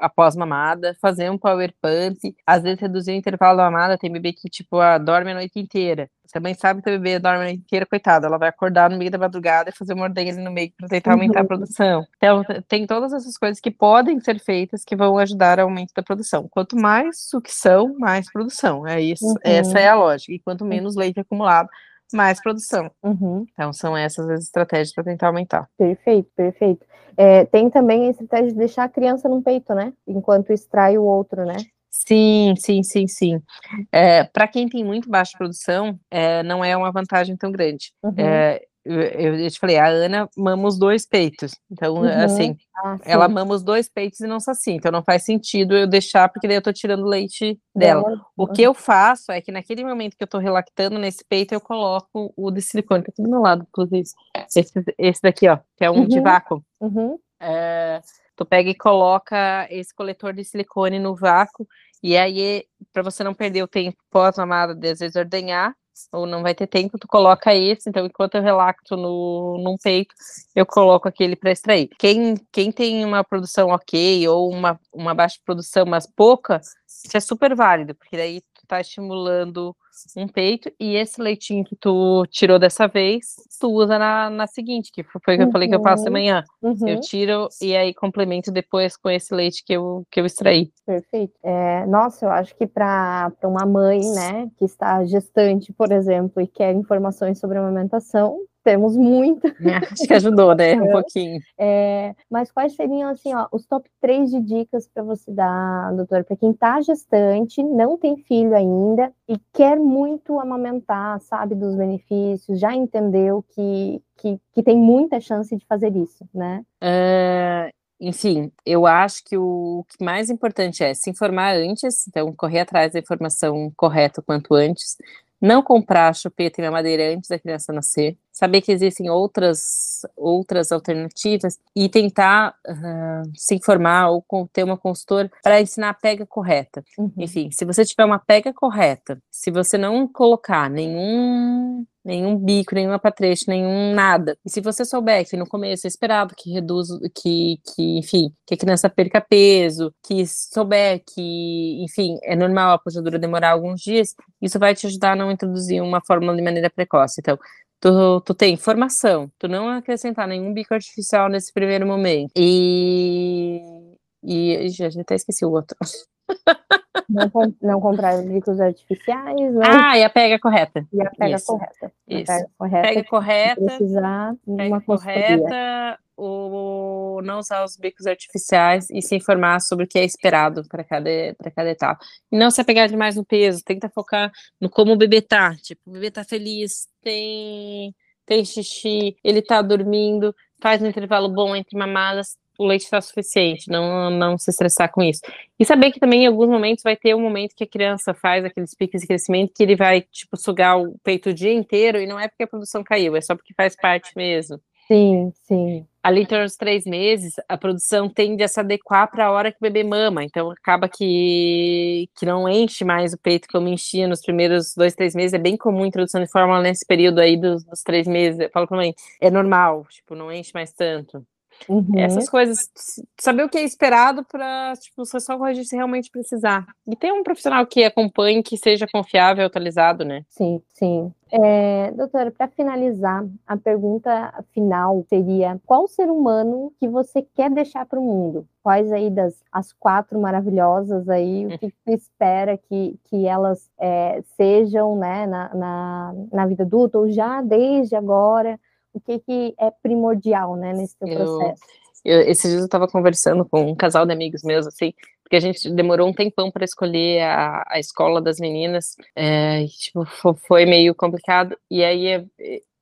após mamada, fazer um Power Pump, às vezes reduzir o intervalo da mamada, tem bebê que tipo ah, dorme a noite inteira. A mãe sabe que o bebê dorme a noite inteira, coitada, ela vai acordar no meio da madrugada e fazer uma ordenha ali no meio para tentar aumentar a Uhum. produção. Então, tem todas essas coisas que podem ser feitas que vão ajudar ao aumento da produção. Quanto mais sucção, mais produção. É isso, Uhum. essa é a lógica. E quanto menos leite acumulado, mais produção. Uhum. Então, são essas as estratégias para tentar aumentar. Perfeito, perfeito. É, tem também a estratégia de deixar a criança no peito, né? Enquanto extrai o outro, né? Sim, sim, sim, sim. para quem tem muito baixa produção, é, não é uma vantagem tão grande. Uhum. É, eu, eu te falei, a Ana mama os dois peitos. Então, Uhum. assim, Ah, ela mama os dois peitos e não sacia. Então, não faz sentido eu deixar, porque daí eu tô tirando leite dela. O que eu faço é que naquele momento que eu tô relactando nesse peito, eu coloco o de silicone, que tá aqui do meu lado, inclusive. Esse, esse daqui, ó, que é um de Uhum. vácuo. Uhum. É, tu pega e coloca esse coletor de silicone no vácuo, e aí, para você não perder o tempo pós-mamada, de às vezes ordenhar, ou não vai ter tempo, tu coloca esse, então enquanto eu relacto no, num peito, eu coloco aquele para extrair. Quem, quem tem uma produção ok, ou uma, uma baixa produção, mas pouca, isso é super válido, porque daí tu tá estimulando um peito, e esse leitinho que tu tirou dessa vez, tu usa na, na seguinte, que foi o que eu falei que eu faço Uhum. amanhã. Uhum. Eu tiro e aí complemento depois com esse leite que eu, que eu extraí. Perfeito. É, nossa, eu acho que para uma mãe, né, que está gestante, por exemplo, e quer informações sobre amamentação, temos muita. Acho que ajudou, né? Um pouquinho. É, mas quais seriam, assim, ó, os top 3 de dicas para você dar, doutora, para quem está gestante, não tem filho ainda e quer muito amamentar, sabe dos benefícios, já entendeu que, que, que tem muita chance de fazer isso, né? É, enfim, eu acho que o que mais importante é se informar antes, então correr atrás da informação correta o quanto antes, não comprar chupeta e mamadeira antes da criança nascer, saber que existem outras outras alternativas e tentar uh, se informar ou ter uma consultora para ensinar a pega correta. Uhum. Enfim, se você tiver uma pega correta, se você não colocar nenhum nenhum bico, nenhum apatrecho, nenhum nada. E se você souber que no começo é esperado que reduza, que, que, enfim, que a criança perca peso, que souber que, enfim, é normal a puxadura demorar alguns dias, isso vai te ajudar a não introduzir uma fórmula de maneira precoce. Então, Tu, tu tem informação, tu não acrescentar nenhum bico artificial nesse primeiro momento. E. E já, já até esqueci o outro. Não, com, não comprar bicos artificiais, né? Ah, e a pega correta. E a pega isso. correta. Isso. A pega correta. Pega correta. Precisar de Pega uma consultoria. correta, o não usar os bicos artificiais e se informar sobre o que é esperado para cada, para cada etapa. E não se apegar demais no peso, tenta focar no como o bebê tá. Tipo, o bebê tá feliz, tem, tem xixi, ele tá dormindo, faz um intervalo bom entre mamadas, o leite está suficiente, não, não se estressar com isso. E saber que também em alguns momentos vai ter um momento que a criança faz aqueles piques de crescimento que ele vai, tipo, sugar o peito o dia inteiro e não é porque a produção caiu, é só porque faz parte mesmo. Sim, sim. Ali entre os três meses, a produção tende a se adequar para a hora que o bebê mama, então acaba que, que não enche mais o peito como enchia nos primeiros dois, três meses. É bem comum a introdução de fórmula nesse período aí dos, dos três meses. Eu falo para mãe, é normal, tipo, não enche mais tanto. Uhum. Essas coisas, saber o que é esperado para, tipo, você só corrigir se realmente precisar. E ter um profissional que acompanhe, que seja confiável, atualizado, né? Sim, sim. É, doutora, para finalizar, a pergunta final seria: qual ser humano que você quer deixar para o mundo? Quais aí das as quatro maravilhosas aí, o que você espera que, que elas é, sejam né, na, na, na vida adulta, ou já desde agora? O que, que é primordial, né, nesse teu processo? Eu, esses dias eu estava conversando com um casal de amigos meus, assim, porque a gente demorou um tempão para escolher a, a escola das meninas, é, e, tipo, foi meio complicado, e aí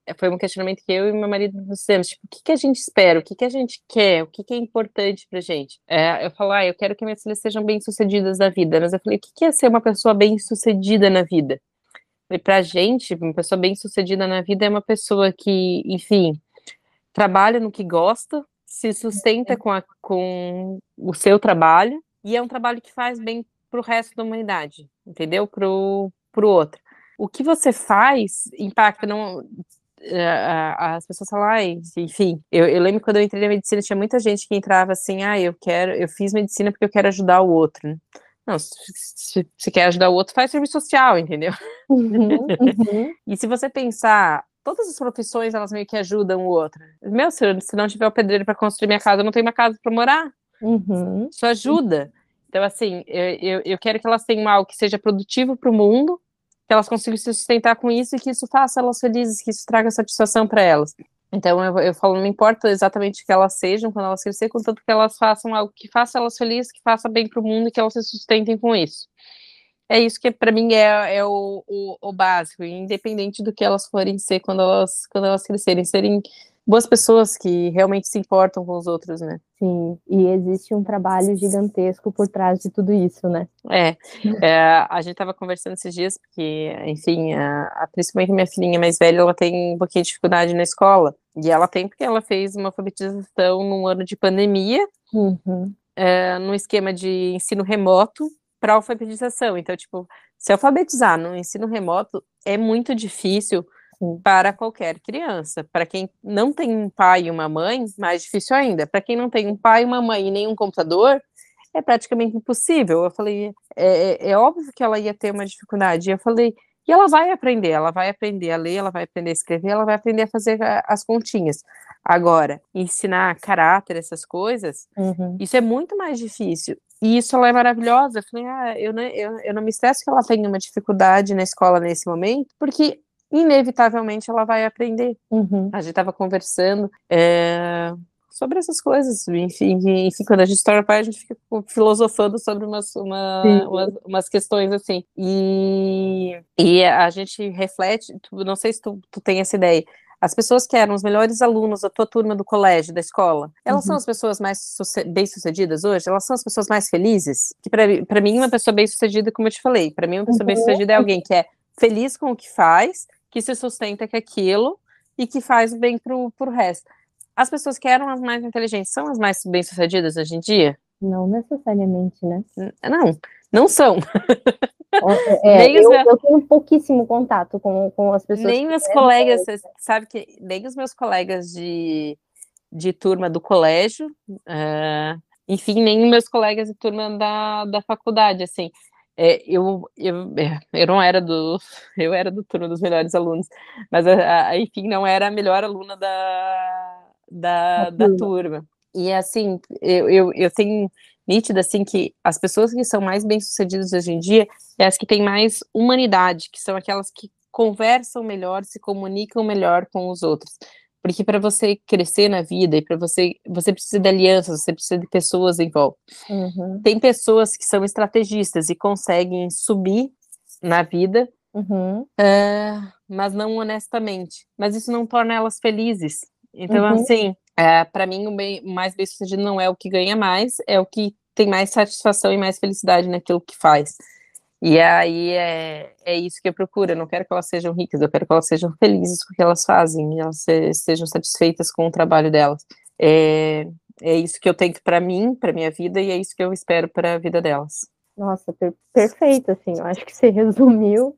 é, foi um questionamento que eu e meu marido fizemos, tipo, o que, que a gente espera, o que, que a gente quer, o que, que é importante pra gente? É, eu falo, ah, eu quero que minhas filhas sejam bem-sucedidas na vida, mas eu falei, o que, que é ser uma pessoa bem-sucedida na vida? E pra gente, uma pessoa bem sucedida na vida é uma pessoa que, enfim, trabalha no que gosta, se sustenta com, a, com o seu trabalho, e é um trabalho que faz bem pro resto da humanidade, entendeu? Pro, pro outro. O que você faz impacta, não, as pessoas falam, ah, enfim, eu, eu, lembro quando eu entrei na medicina, tinha muita gente que entrava assim, ah, eu quero, eu fiz medicina porque eu quero ajudar o outro. Né? Não, se você quer ajudar o outro, faz serviço social, entendeu? Uhum, uhum. e se você pensar, todas as profissões, elas meio que ajudam o outro. Meu, se, eu, se não tiver o pedreiro para construir minha casa, eu não tenho uma casa para morar. Uhum. Isso ajuda. Então, assim, eu, eu, eu quero que elas tenham algo que seja produtivo para o mundo, que elas consigam se sustentar com isso e que isso faça elas felizes, que isso traga satisfação para elas. Então, eu, eu falo, não importa exatamente o que elas sejam quando elas crescerem, contanto que elas façam algo que faça elas felizes, que faça bem para o mundo e que elas se sustentem com isso. É isso que para mim é, é o, o, o, básico, independente do que elas forem ser quando elas, quando elas crescerem, serem boas pessoas que realmente se importam com os outros, né? Sim, e existe um trabalho gigantesco por trás de tudo isso, né? É, é a gente estava conversando esses dias, porque, enfim, a, a, principalmente minha filhinha mais velha, ela tem um pouquinho de dificuldade na escola, e ela tem porque ela fez uma alfabetização num ano de pandemia, uhum. é, num esquema de ensino remoto para alfabetização, então, tipo, se alfabetizar no ensino remoto é muito difícil, para qualquer criança. Para quem não tem um pai e uma mãe, mais difícil ainda. Para quem não tem um pai, uma mãe e nenhum computador, é praticamente impossível. Eu falei, é, é, é óbvio que ela ia ter uma dificuldade. Eu falei, e ela vai aprender, ela vai aprender a ler, ela vai aprender a escrever, ela vai aprender a fazer as continhas. Agora, ensinar caráter, essas coisas, uhum. isso é muito mais difícil. E isso ela é maravilhosa. Eu falei, ah, eu não, eu, eu não me estresso que ela tenha uma dificuldade na escola nesse momento, porque inevitavelmente ela vai aprender. Uhum. A gente estava conversando é, sobre essas coisas, enfim, enfim, quando a gente torna pai, a gente fica filosofando sobre umas, uma, umas, umas, questões assim. E, e a gente reflete, não sei se tu, tu tem essa ideia, as pessoas que eram os melhores alunos da tua turma do colégio, da escola, elas uhum. são as pessoas mais bem-sucedidas hoje? Elas são as pessoas mais felizes? Que para mim, uma pessoa bem-sucedida, como eu te falei, para mim, uma pessoa uhum. bem-sucedida é alguém que é feliz com o que faz, que se sustenta com aquilo e que faz bem pro, pro resto. As pessoas que eram as mais inteligentes são as mais bem-sucedidas hoje em dia? Não necessariamente, né? Não, não são. É, eu, meus... eu, tenho pouquíssimo contato com, com as pessoas. Nem meus colegas, você sabe que nem os meus colegas de, de turma do colégio, uh, enfim, nem meus colegas de turma da, da faculdade, assim. É, eu, eu, é, eu não era do, eu era do turno dos melhores alunos, mas, a, a, enfim, não era a melhor aluna da, da, da turma. E, assim, eu, eu, eu tenho nítida, assim, que as pessoas que são mais bem-sucedidas hoje em dia é as que têm mais humanidade, que são aquelas que conversam melhor, se comunicam melhor com os outros. Porque para você crescer na vida e para você, você precisa de alianças, você precisa de pessoas em volta. Uhum. Tem pessoas que são estrategistas e conseguem subir na vida, uhum. uh, mas não honestamente. Mas isso não torna elas felizes. Então, uhum. assim, uh, é, para mim, o bem, mais bem-sucedido não é o que ganha mais, é o que tem mais satisfação e mais felicidade naquilo que faz. E aí é, é isso que eu procuro. Eu não quero que elas sejam ricas, eu quero que elas sejam felizes com o que elas fazem, elas se, sejam satisfeitas com o trabalho delas. É, é isso que eu tenho para mim, para minha vida, e é isso que eu espero para a vida delas. Nossa, per perfeito, assim, eu acho que você resumiu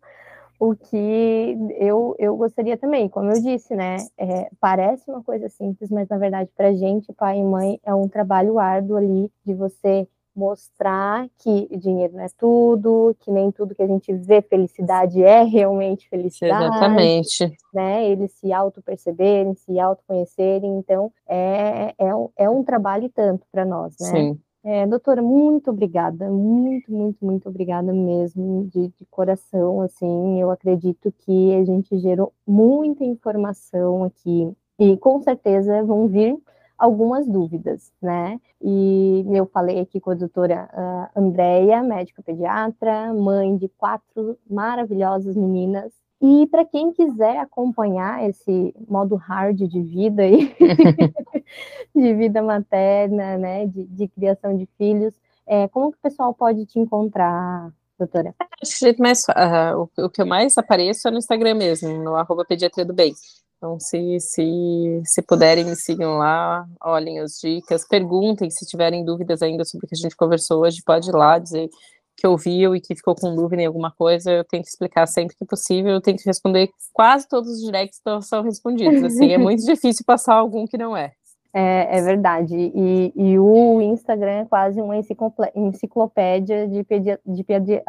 o que eu, eu gostaria também, como eu disse, né, é, parece uma coisa simples, mas na verdade para gente, pai e mãe, é um trabalho árduo ali de você mostrar que dinheiro não é tudo, que nem tudo que a gente vê felicidade é realmente felicidade. Exatamente. Né? Eles se auto-perceberem, se autoconhecerem. Então, é, é, é um trabalho tanto para nós, né? Sim. É, doutora, muito obrigada, muito, muito, muito obrigada mesmo, de, de, coração, assim, eu acredito que a gente gerou muita informação aqui, e com certeza vão vir algumas dúvidas, né? E eu falei aqui com a doutora uh, Andréia, médica pediatra, mãe de quatro maravilhosas meninas. E para quem quiser acompanhar esse modo hard de vida aí, de vida materna, né, de, de criação de filhos, é, como que o pessoal pode te encontrar? doutora? Acho que o, mais, uh, o, o, que eu mais apareço é no Instagram mesmo, no arroba pediatria do bem. Então, se, se, se puderem, me sigam lá, olhem as dicas, perguntem se tiverem dúvidas ainda sobre o que a gente conversou hoje, pode ir lá dizer que ouviu e que ficou com dúvida em alguma coisa, eu tento explicar sempre que possível, eu tento responder quase todos os directs são respondidos, assim, é muito difícil passar algum que não é. É, é verdade, e, e, o Instagram é quase uma enciclopédia de, pedia, de pedia,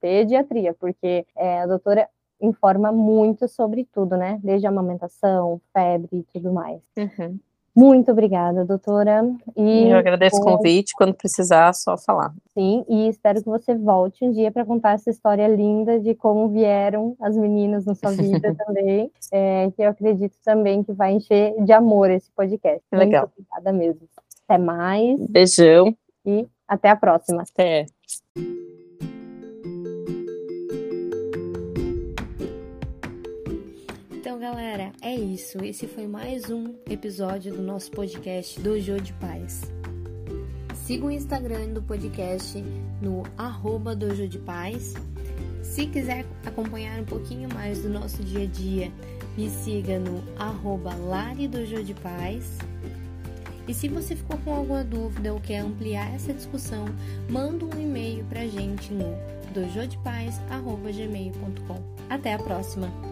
pediatria, porque é, a doutora informa muito sobre tudo, né? Desde amamentação, febre e tudo mais. Uhum. Muito obrigada, doutora. E eu agradeço o convite. Quando precisar, só falar. Sim, e espero que você volte um dia para contar essa história linda de como vieram as meninas na sua vida também. É, que eu acredito também que vai encher de amor esse podcast. Legal. Muito obrigada mesmo. Até mais. Beijão. E até a próxima. Até. Galera, é isso. Esse foi mais um episódio do nosso podcast Dojo de Paz. Siga o Instagram do podcast no arroba Dojo de Paz. Se quiser acompanhar um pouquinho mais do nosso dia a dia, me siga no arroba Lari Dojo de Paz. E se você ficou com alguma dúvida ou quer ampliar essa discussão, manda um e-mail pra gente no dojodepaz.gmail.com. Até a próxima!